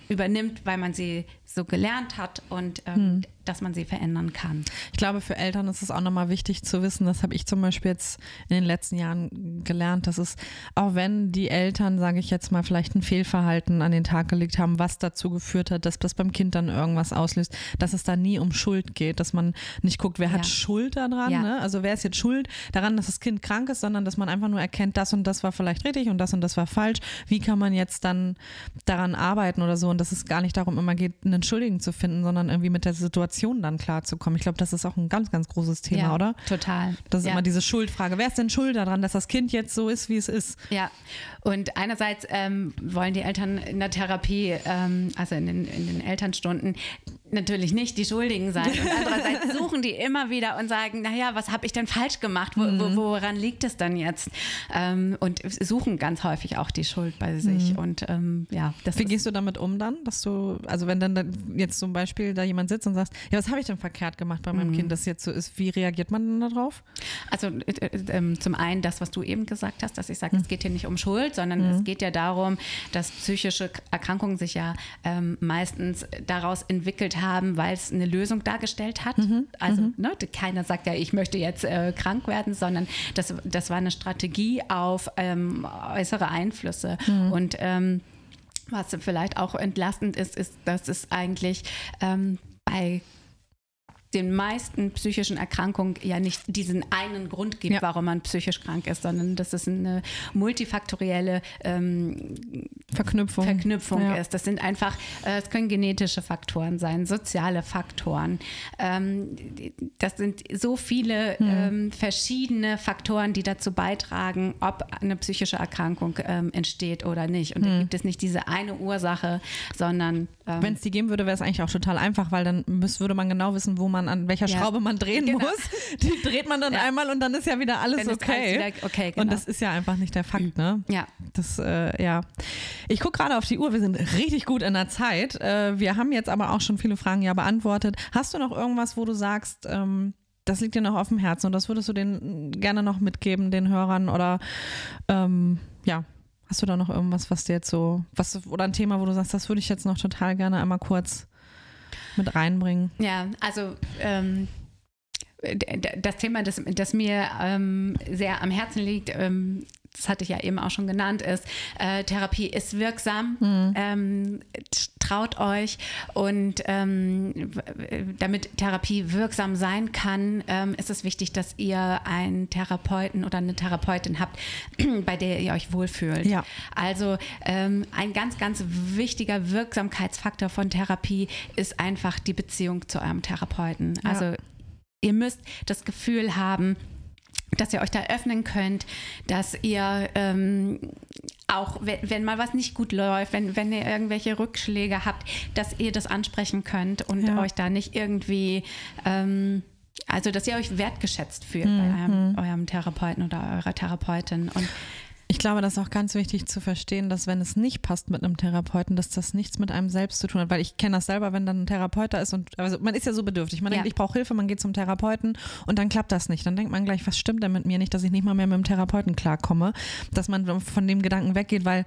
übernimmt, weil man sie so gelernt hat und ähm, hm. dass man sie verändern kann. Ich glaube, für Eltern ist es auch nochmal wichtig zu wissen, das habe ich zum Beispiel jetzt in den letzten Jahren gelernt, dass es, auch wenn die Eltern, sage ich jetzt mal, vielleicht ein Fehlverhalten an den Tag gelegt haben, was dazu geführt hat, dass das beim Kind dann irgendwas auslöst, dass es da nie um Schuld geht, dass man nicht guckt, wer ja. hat Schuld daran, ja. ne? also wer ist jetzt schuld daran, dass das Kind krank ist, sondern dass man einfach nur erkennt, das und das war vielleicht richtig und das und das war falsch. Wie kann man jetzt dann daran arbeiten oder so und dass es gar nicht darum immer geht, einen Schuldigen zu finden, sondern irgendwie mit der Situation dann klarzukommen. Ich glaube, das ist auch ein ganz, ganz großes Thema, ja, oder? Total. Das ist ja. immer diese Schuldfrage. Wer ist denn schuld daran, dass das Kind jetzt so ist, wie es ist? Ja, und einerseits ähm, wollen die Eltern in der Therapie, ähm, also in den, in den Elternstunden, natürlich nicht die Schuldigen sein. Und andererseits suchen die immer wieder und sagen, naja, was habe ich denn falsch gemacht? Wo, mhm. woran liegt es dann jetzt? Ähm, und suchen ganz häufig auch die Schuld bei sich. Mhm. Und ähm, ja, Wie gehst du damit um dann? Dass du, also wenn dann jetzt zum Beispiel da jemand sitzt und sagt, ja, was habe ich denn verkehrt gemacht bei meinem mhm. Kind, das jetzt so ist, wie reagiert man dann darauf? Also äh, äh, ähm, zum einen das, was du eben gesagt hast, dass ich sage, mhm. es geht hier nicht um Schuld, sondern es mhm. geht ja darum, dass psychische Erkrankungen sich ja ähm, meistens daraus entwickelt haben, weil es eine Lösung dargestellt hat. Mhm. Also mhm. Ne, keiner sagt ja, ich möchte jetzt äh, krank werden, sondern das, das war eine Strategie auf ähm, äußere Einflüsse. Mhm. Und ähm, was vielleicht auch entlastend ist, ist, dass es eigentlich ähm, bei den meisten psychischen Erkrankungen ja nicht diesen einen Grund gibt, ja. warum man psychisch krank ist, sondern dass es eine multifaktorielle ähm, Verknüpfung, Verknüpfung ja. ist. Das sind einfach, äh, es können genetische Faktoren sein, soziale Faktoren. Ähm, das sind so viele mhm. ähm, verschiedene Faktoren, die dazu beitragen, ob eine psychische Erkrankung ähm, entsteht oder nicht. Und mhm. da hm. gibt es nicht diese eine Ursache, sondern ähm, wenn es die geben würde, wäre es eigentlich auch total einfach, weil dann müß, würde man genau wissen, wo man man, an welcher ja. Schraube man drehen genau. muss. Die dreht man dann ja. einmal und dann ist ja wieder alles dann okay. Wieder okay genau. Und das ist ja einfach nicht der Fakt, ne? Ja. Das, äh, ja. Ich gucke gerade auf die Uhr, wir sind richtig gut in der Zeit. Äh, wir haben jetzt aber auch schon viele Fragen ja beantwortet. Hast du noch irgendwas, wo du sagst, ähm, das liegt dir noch auf dem Herzen und das würdest du denen gerne noch mitgeben, den Hörern oder ähm, ja, Hast du da noch irgendwas, was dir jetzt so, was oder ein Thema, wo du sagst, das würde ich jetzt noch total gerne einmal kurz mit reinbringen? Ja, also ähm, das Thema, das, das mir ähm, sehr am Herzen liegt, ähm, das hatte ich ja eben auch schon genannt, ist, äh, Therapie ist wirksam. Mhm. Ähm, traut euch und ähm, damit Therapie wirksam sein kann, ähm, ist es wichtig, dass ihr einen Therapeuten oder eine Therapeutin habt, bei der ihr euch wohlfühlt. Ja. Also ähm, ein ganz, ganz wichtiger Wirksamkeitsfaktor von Therapie ist einfach die Beziehung zu eurem Therapeuten. Also ihr müsst das Gefühl haben, dass ihr euch da öffnen könnt, dass ihr ähm, auch, wenn, wenn, mal was nicht gut läuft, wenn, wenn ihr irgendwelche Rückschläge habt, dass ihr das ansprechen könnt und ja. euch da nicht irgendwie, ähm, also dass ihr euch wertgeschätzt fühlt mhm. bei eurem, eurem Therapeuten oder eurer Therapeutin. Und ich glaube, das ist auch ganz wichtig zu verstehen, dass wenn es nicht passt mit einem Therapeuten, dass das nichts mit einem selbst zu tun hat. Weil ich kenne das selber, wenn dann ein Therapeut da ist und also man ist ja so bedürftig. Man ja. denkt, ich brauche Hilfe, man geht zum Therapeuten und dann klappt das nicht. Dann denkt man gleich, was stimmt denn mit mir nicht, dass ich nicht mal mehr mit dem Therapeuten klarkomme. Dass man von dem Gedanken weggeht, weil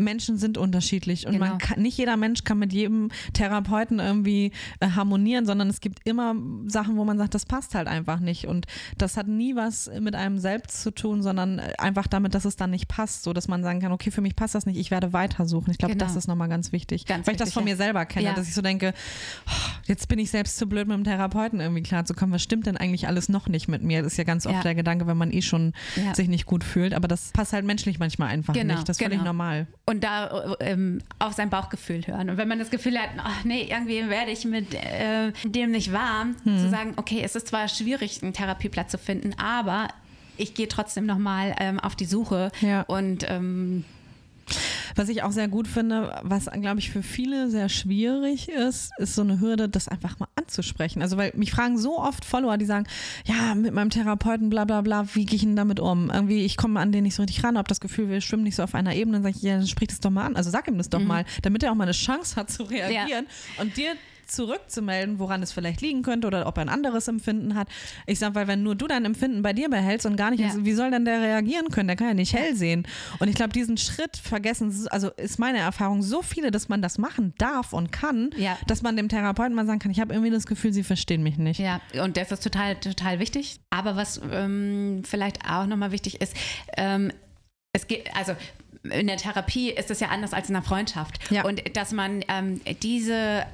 Menschen sind unterschiedlich und genau. man kann, nicht jeder Mensch kann mit jedem Therapeuten irgendwie äh, harmonieren, sondern es gibt immer Sachen, wo man sagt, das passt halt einfach nicht. Und das hat nie was mit einem selbst zu tun, sondern äh, einfach damit, dass es dann nicht passt, so dass man sagen kann, okay, für mich passt das nicht, ich werde weitersuchen. Ich glaube, genau. das ist nochmal ganz wichtig. Ganz weil ich das von mir selber kenne, ja. dass ich so denke, oh, jetzt bin ich selbst zu blöd, mit dem Therapeuten irgendwie klarzukommen. Was stimmt denn eigentlich alles noch nicht mit mir? Das ist ja ganz oft ja. der Gedanke, wenn man eh schon ja. sich nicht gut fühlt. Aber das passt halt menschlich manchmal einfach genau, nicht. Das ist genau. völlig normal. Und da ähm, auf sein Bauchgefühl hören. Und wenn man das Gefühl hat, ach nee, irgendwie werde ich mit äh, dem nicht warm, hm. zu sagen, okay, es ist zwar schwierig, einen Therapieplatz zu finden, aber ich gehe trotzdem nochmal ähm, auf die Suche ja. und ähm, was ich auch sehr gut finde, was, glaube ich, für viele sehr schwierig ist, ist so eine Hürde, das einfach mal anzusprechen. Also, weil mich fragen so oft Follower, die sagen, ja, mit meinem Therapeuten, bla bla bla, wie gehe ich denn damit um? Irgendwie, ich komme an den nicht so richtig ran, habe das Gefühl, wir schwimmen nicht so auf einer Ebene. Dann sage ich, ja, dann sprich das doch mal an. Also sag ihm das doch mhm. mal, damit er auch mal eine Chance hat zu reagieren ja. und dir zurückzumelden, woran es vielleicht liegen könnte oder ob er ein anderes Empfinden hat. Ich sage, weil wenn nur du dein Empfinden bei dir behältst und gar nicht, ja. wie soll denn der reagieren können? Der kann ja nicht hell sehen. Und ich glaube, diesen Schritt vergessen, also ist meine Erfahrung so viele, dass man das machen darf und kann, ja. dass man dem Therapeuten mal sagen kann, ich habe irgendwie das Gefühl, sie verstehen mich nicht. Ja, und das ist total, total wichtig. Aber was ähm, vielleicht auch nochmal wichtig ist, ähm, es geht, also in der Therapie ist es ja anders als in der Freundschaft. Ja. Und dass man ähm, diese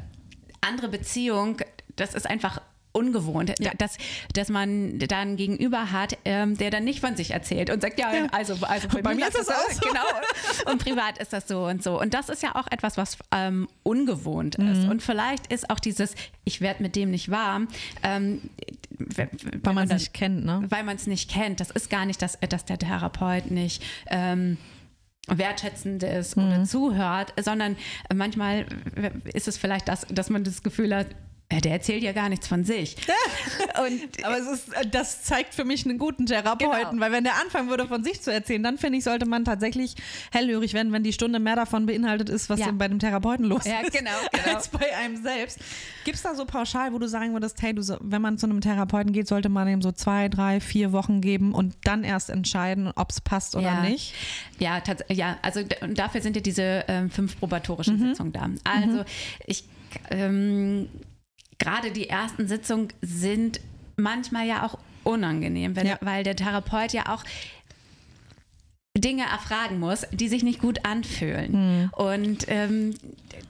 andere Beziehung, das ist einfach ungewohnt, ja. dass, dass man dann Gegenüber hat, ähm, der dann nicht von sich erzählt und sagt, ja, ja. also, also bei, bei mir, ist das auch so. Genau. Und privat ist das so und so. Und das ist ja auch etwas, was ähm, ungewohnt mhm. ist. Und vielleicht ist auch dieses, ich werde mit dem nicht warm, ähm, weil man es nicht kennt, ne? Weil man es nicht kennt. Das ist gar nicht, dass, dass der Therapeut nicht ähm, wertschätzend ist mhm. oder zuhört, sondern manchmal ist es vielleicht das, dass man das Gefühl hat, der erzählt ja gar nichts von sich. Und, Aber es ist, äh, das zeigt für mich einen guten Therapeuten, genau. weil wenn der anfangen würde, von sich zu erzählen, dann finde ich, sollte man tatsächlich hellhörig werden, wenn die Stunde mehr davon beinhaltet ist, was ja. bei dem Therapeuten los ja, ist, genau, genau. als bei einem selbst. Gibt es da so pauschal, wo du sagen würdest, hey, du, wenn man zu einem Therapeuten geht, sollte man ihm so zwei, drei, vier Wochen geben und dann erst entscheiden, ob es passt oder ja. nicht? Ja, ja, also dafür sind ja diese ähm, fünf probatorischen mhm. Sitzungen da. Also mhm. ich ähm, gerade die ersten Sitzungen sind manchmal ja auch unangenehm, wenn, ja. weil der Therapeut ja auch Dinge erfragen muss, die sich nicht gut anfühlen. Mhm. Und ähm,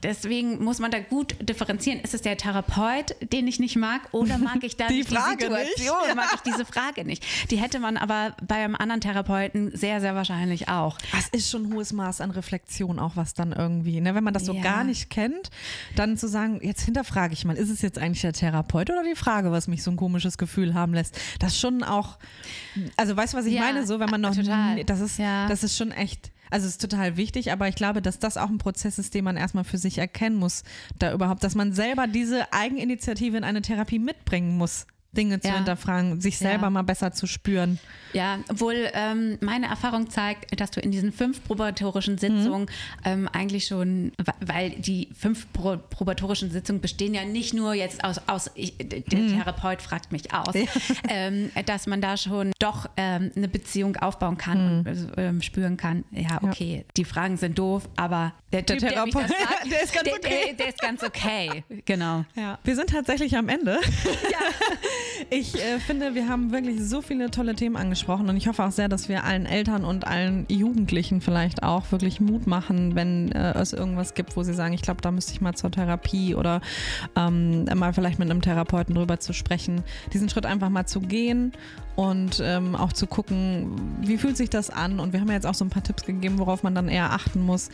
deswegen muss man da gut differenzieren. Ist es der Therapeut, den ich nicht mag, oder mag ich da die, die Frage Situation, nicht? mag ich diese Frage nicht? Die hätte man aber bei einem anderen Therapeuten sehr, sehr wahrscheinlich auch. Das ist schon ein hohes Maß an Reflexion, auch was dann irgendwie, ne? wenn man das so ja. gar nicht kennt, dann zu sagen, jetzt hinterfrage ich mal, ist es jetzt eigentlich der Therapeut oder die Frage, was mich so ein komisches Gefühl haben lässt? Das schon auch, also weißt du, was ich ja, meine? So, wenn man noch, total. das ist, ja. Das ist schon echt also es ist total wichtig, aber ich glaube, dass das auch ein Prozess ist, den man erstmal für sich erkennen muss, da überhaupt, dass man selber diese Eigeninitiative in eine Therapie mitbringen muss. Dinge zu ja. hinterfragen, sich selber ja. mal besser zu spüren. Ja, obwohl ähm, meine Erfahrung zeigt, dass du in diesen fünf probatorischen Sitzungen mhm. ähm, eigentlich schon, weil die fünf Pro probatorischen Sitzungen bestehen ja nicht nur jetzt aus, aus ich, der mhm. Therapeut fragt mich aus, ja. ähm, dass man da schon doch ähm, eine Beziehung aufbauen kann mhm. und ähm, spüren kann, ja, okay, die Fragen sind doof, aber der, der typ, Therapeut, der, fragt, der, ist ganz okay. Der, der, ist ganz okay, genau. Ja. Wir sind tatsächlich am Ende. Ja. Ich äh, finde, wir haben wirklich so viele tolle Themen angesprochen und ich hoffe auch sehr, dass wir allen Eltern und allen Jugendlichen vielleicht auch wirklich Mut machen, wenn äh, es irgendwas gibt, wo sie sagen, ich glaube, da müsste ich mal zur Therapie oder ähm, mal vielleicht mit einem Therapeuten drüber zu sprechen, diesen Schritt einfach mal zu gehen und ähm, auch zu gucken, wie fühlt sich das an und wir haben ja jetzt auch so ein paar Tipps gegeben, worauf man dann eher achten muss.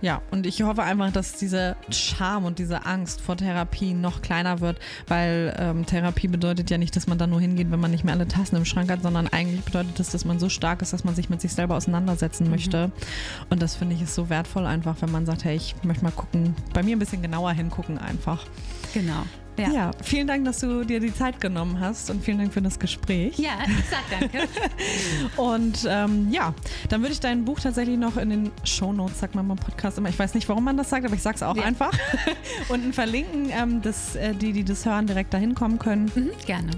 Ja, und ich hoffe einfach, dass diese Scham und diese Angst vor Therapie noch kleiner wird, weil ähm, Therapie bedeutet ja nicht, dass man da nur hingeht, wenn man nicht mehr alle Tassen im Schrank hat, sondern eigentlich bedeutet das, dass man so stark ist, dass man sich mit sich selber auseinandersetzen mhm. möchte. Und das finde ich ist so wertvoll einfach, wenn man sagt, hey, ich möchte mal gucken, bei mir ein bisschen genauer hingucken einfach. Genau. Ja. ja. vielen Dank, dass du dir die Zeit genommen hast und vielen Dank für das Gespräch. Ja, ich sag danke. und ähm, ja, dann würde ich dein Buch tatsächlich noch in den Show Notes, sagt man beim Podcast immer. Ich weiß nicht, warum man das sagt, aber ich sage es auch ja. einfach. Unten verlinken, ähm, dass äh, die, die das hören, direkt dahin kommen können. Mhm, gerne.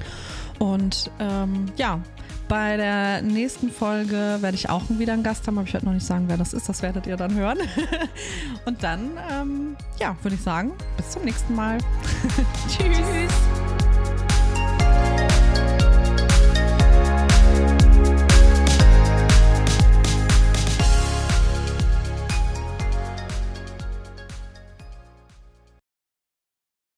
Und ähm, ja, bei der nächsten Folge werde ich auch wieder einen Gast haben, aber ich werde noch nicht sagen, wer das ist. Das werdet ihr dann hören. Und dann, ähm, ja, würde ich sagen, bis zum nächsten Mal. Tschüss. Tschüss.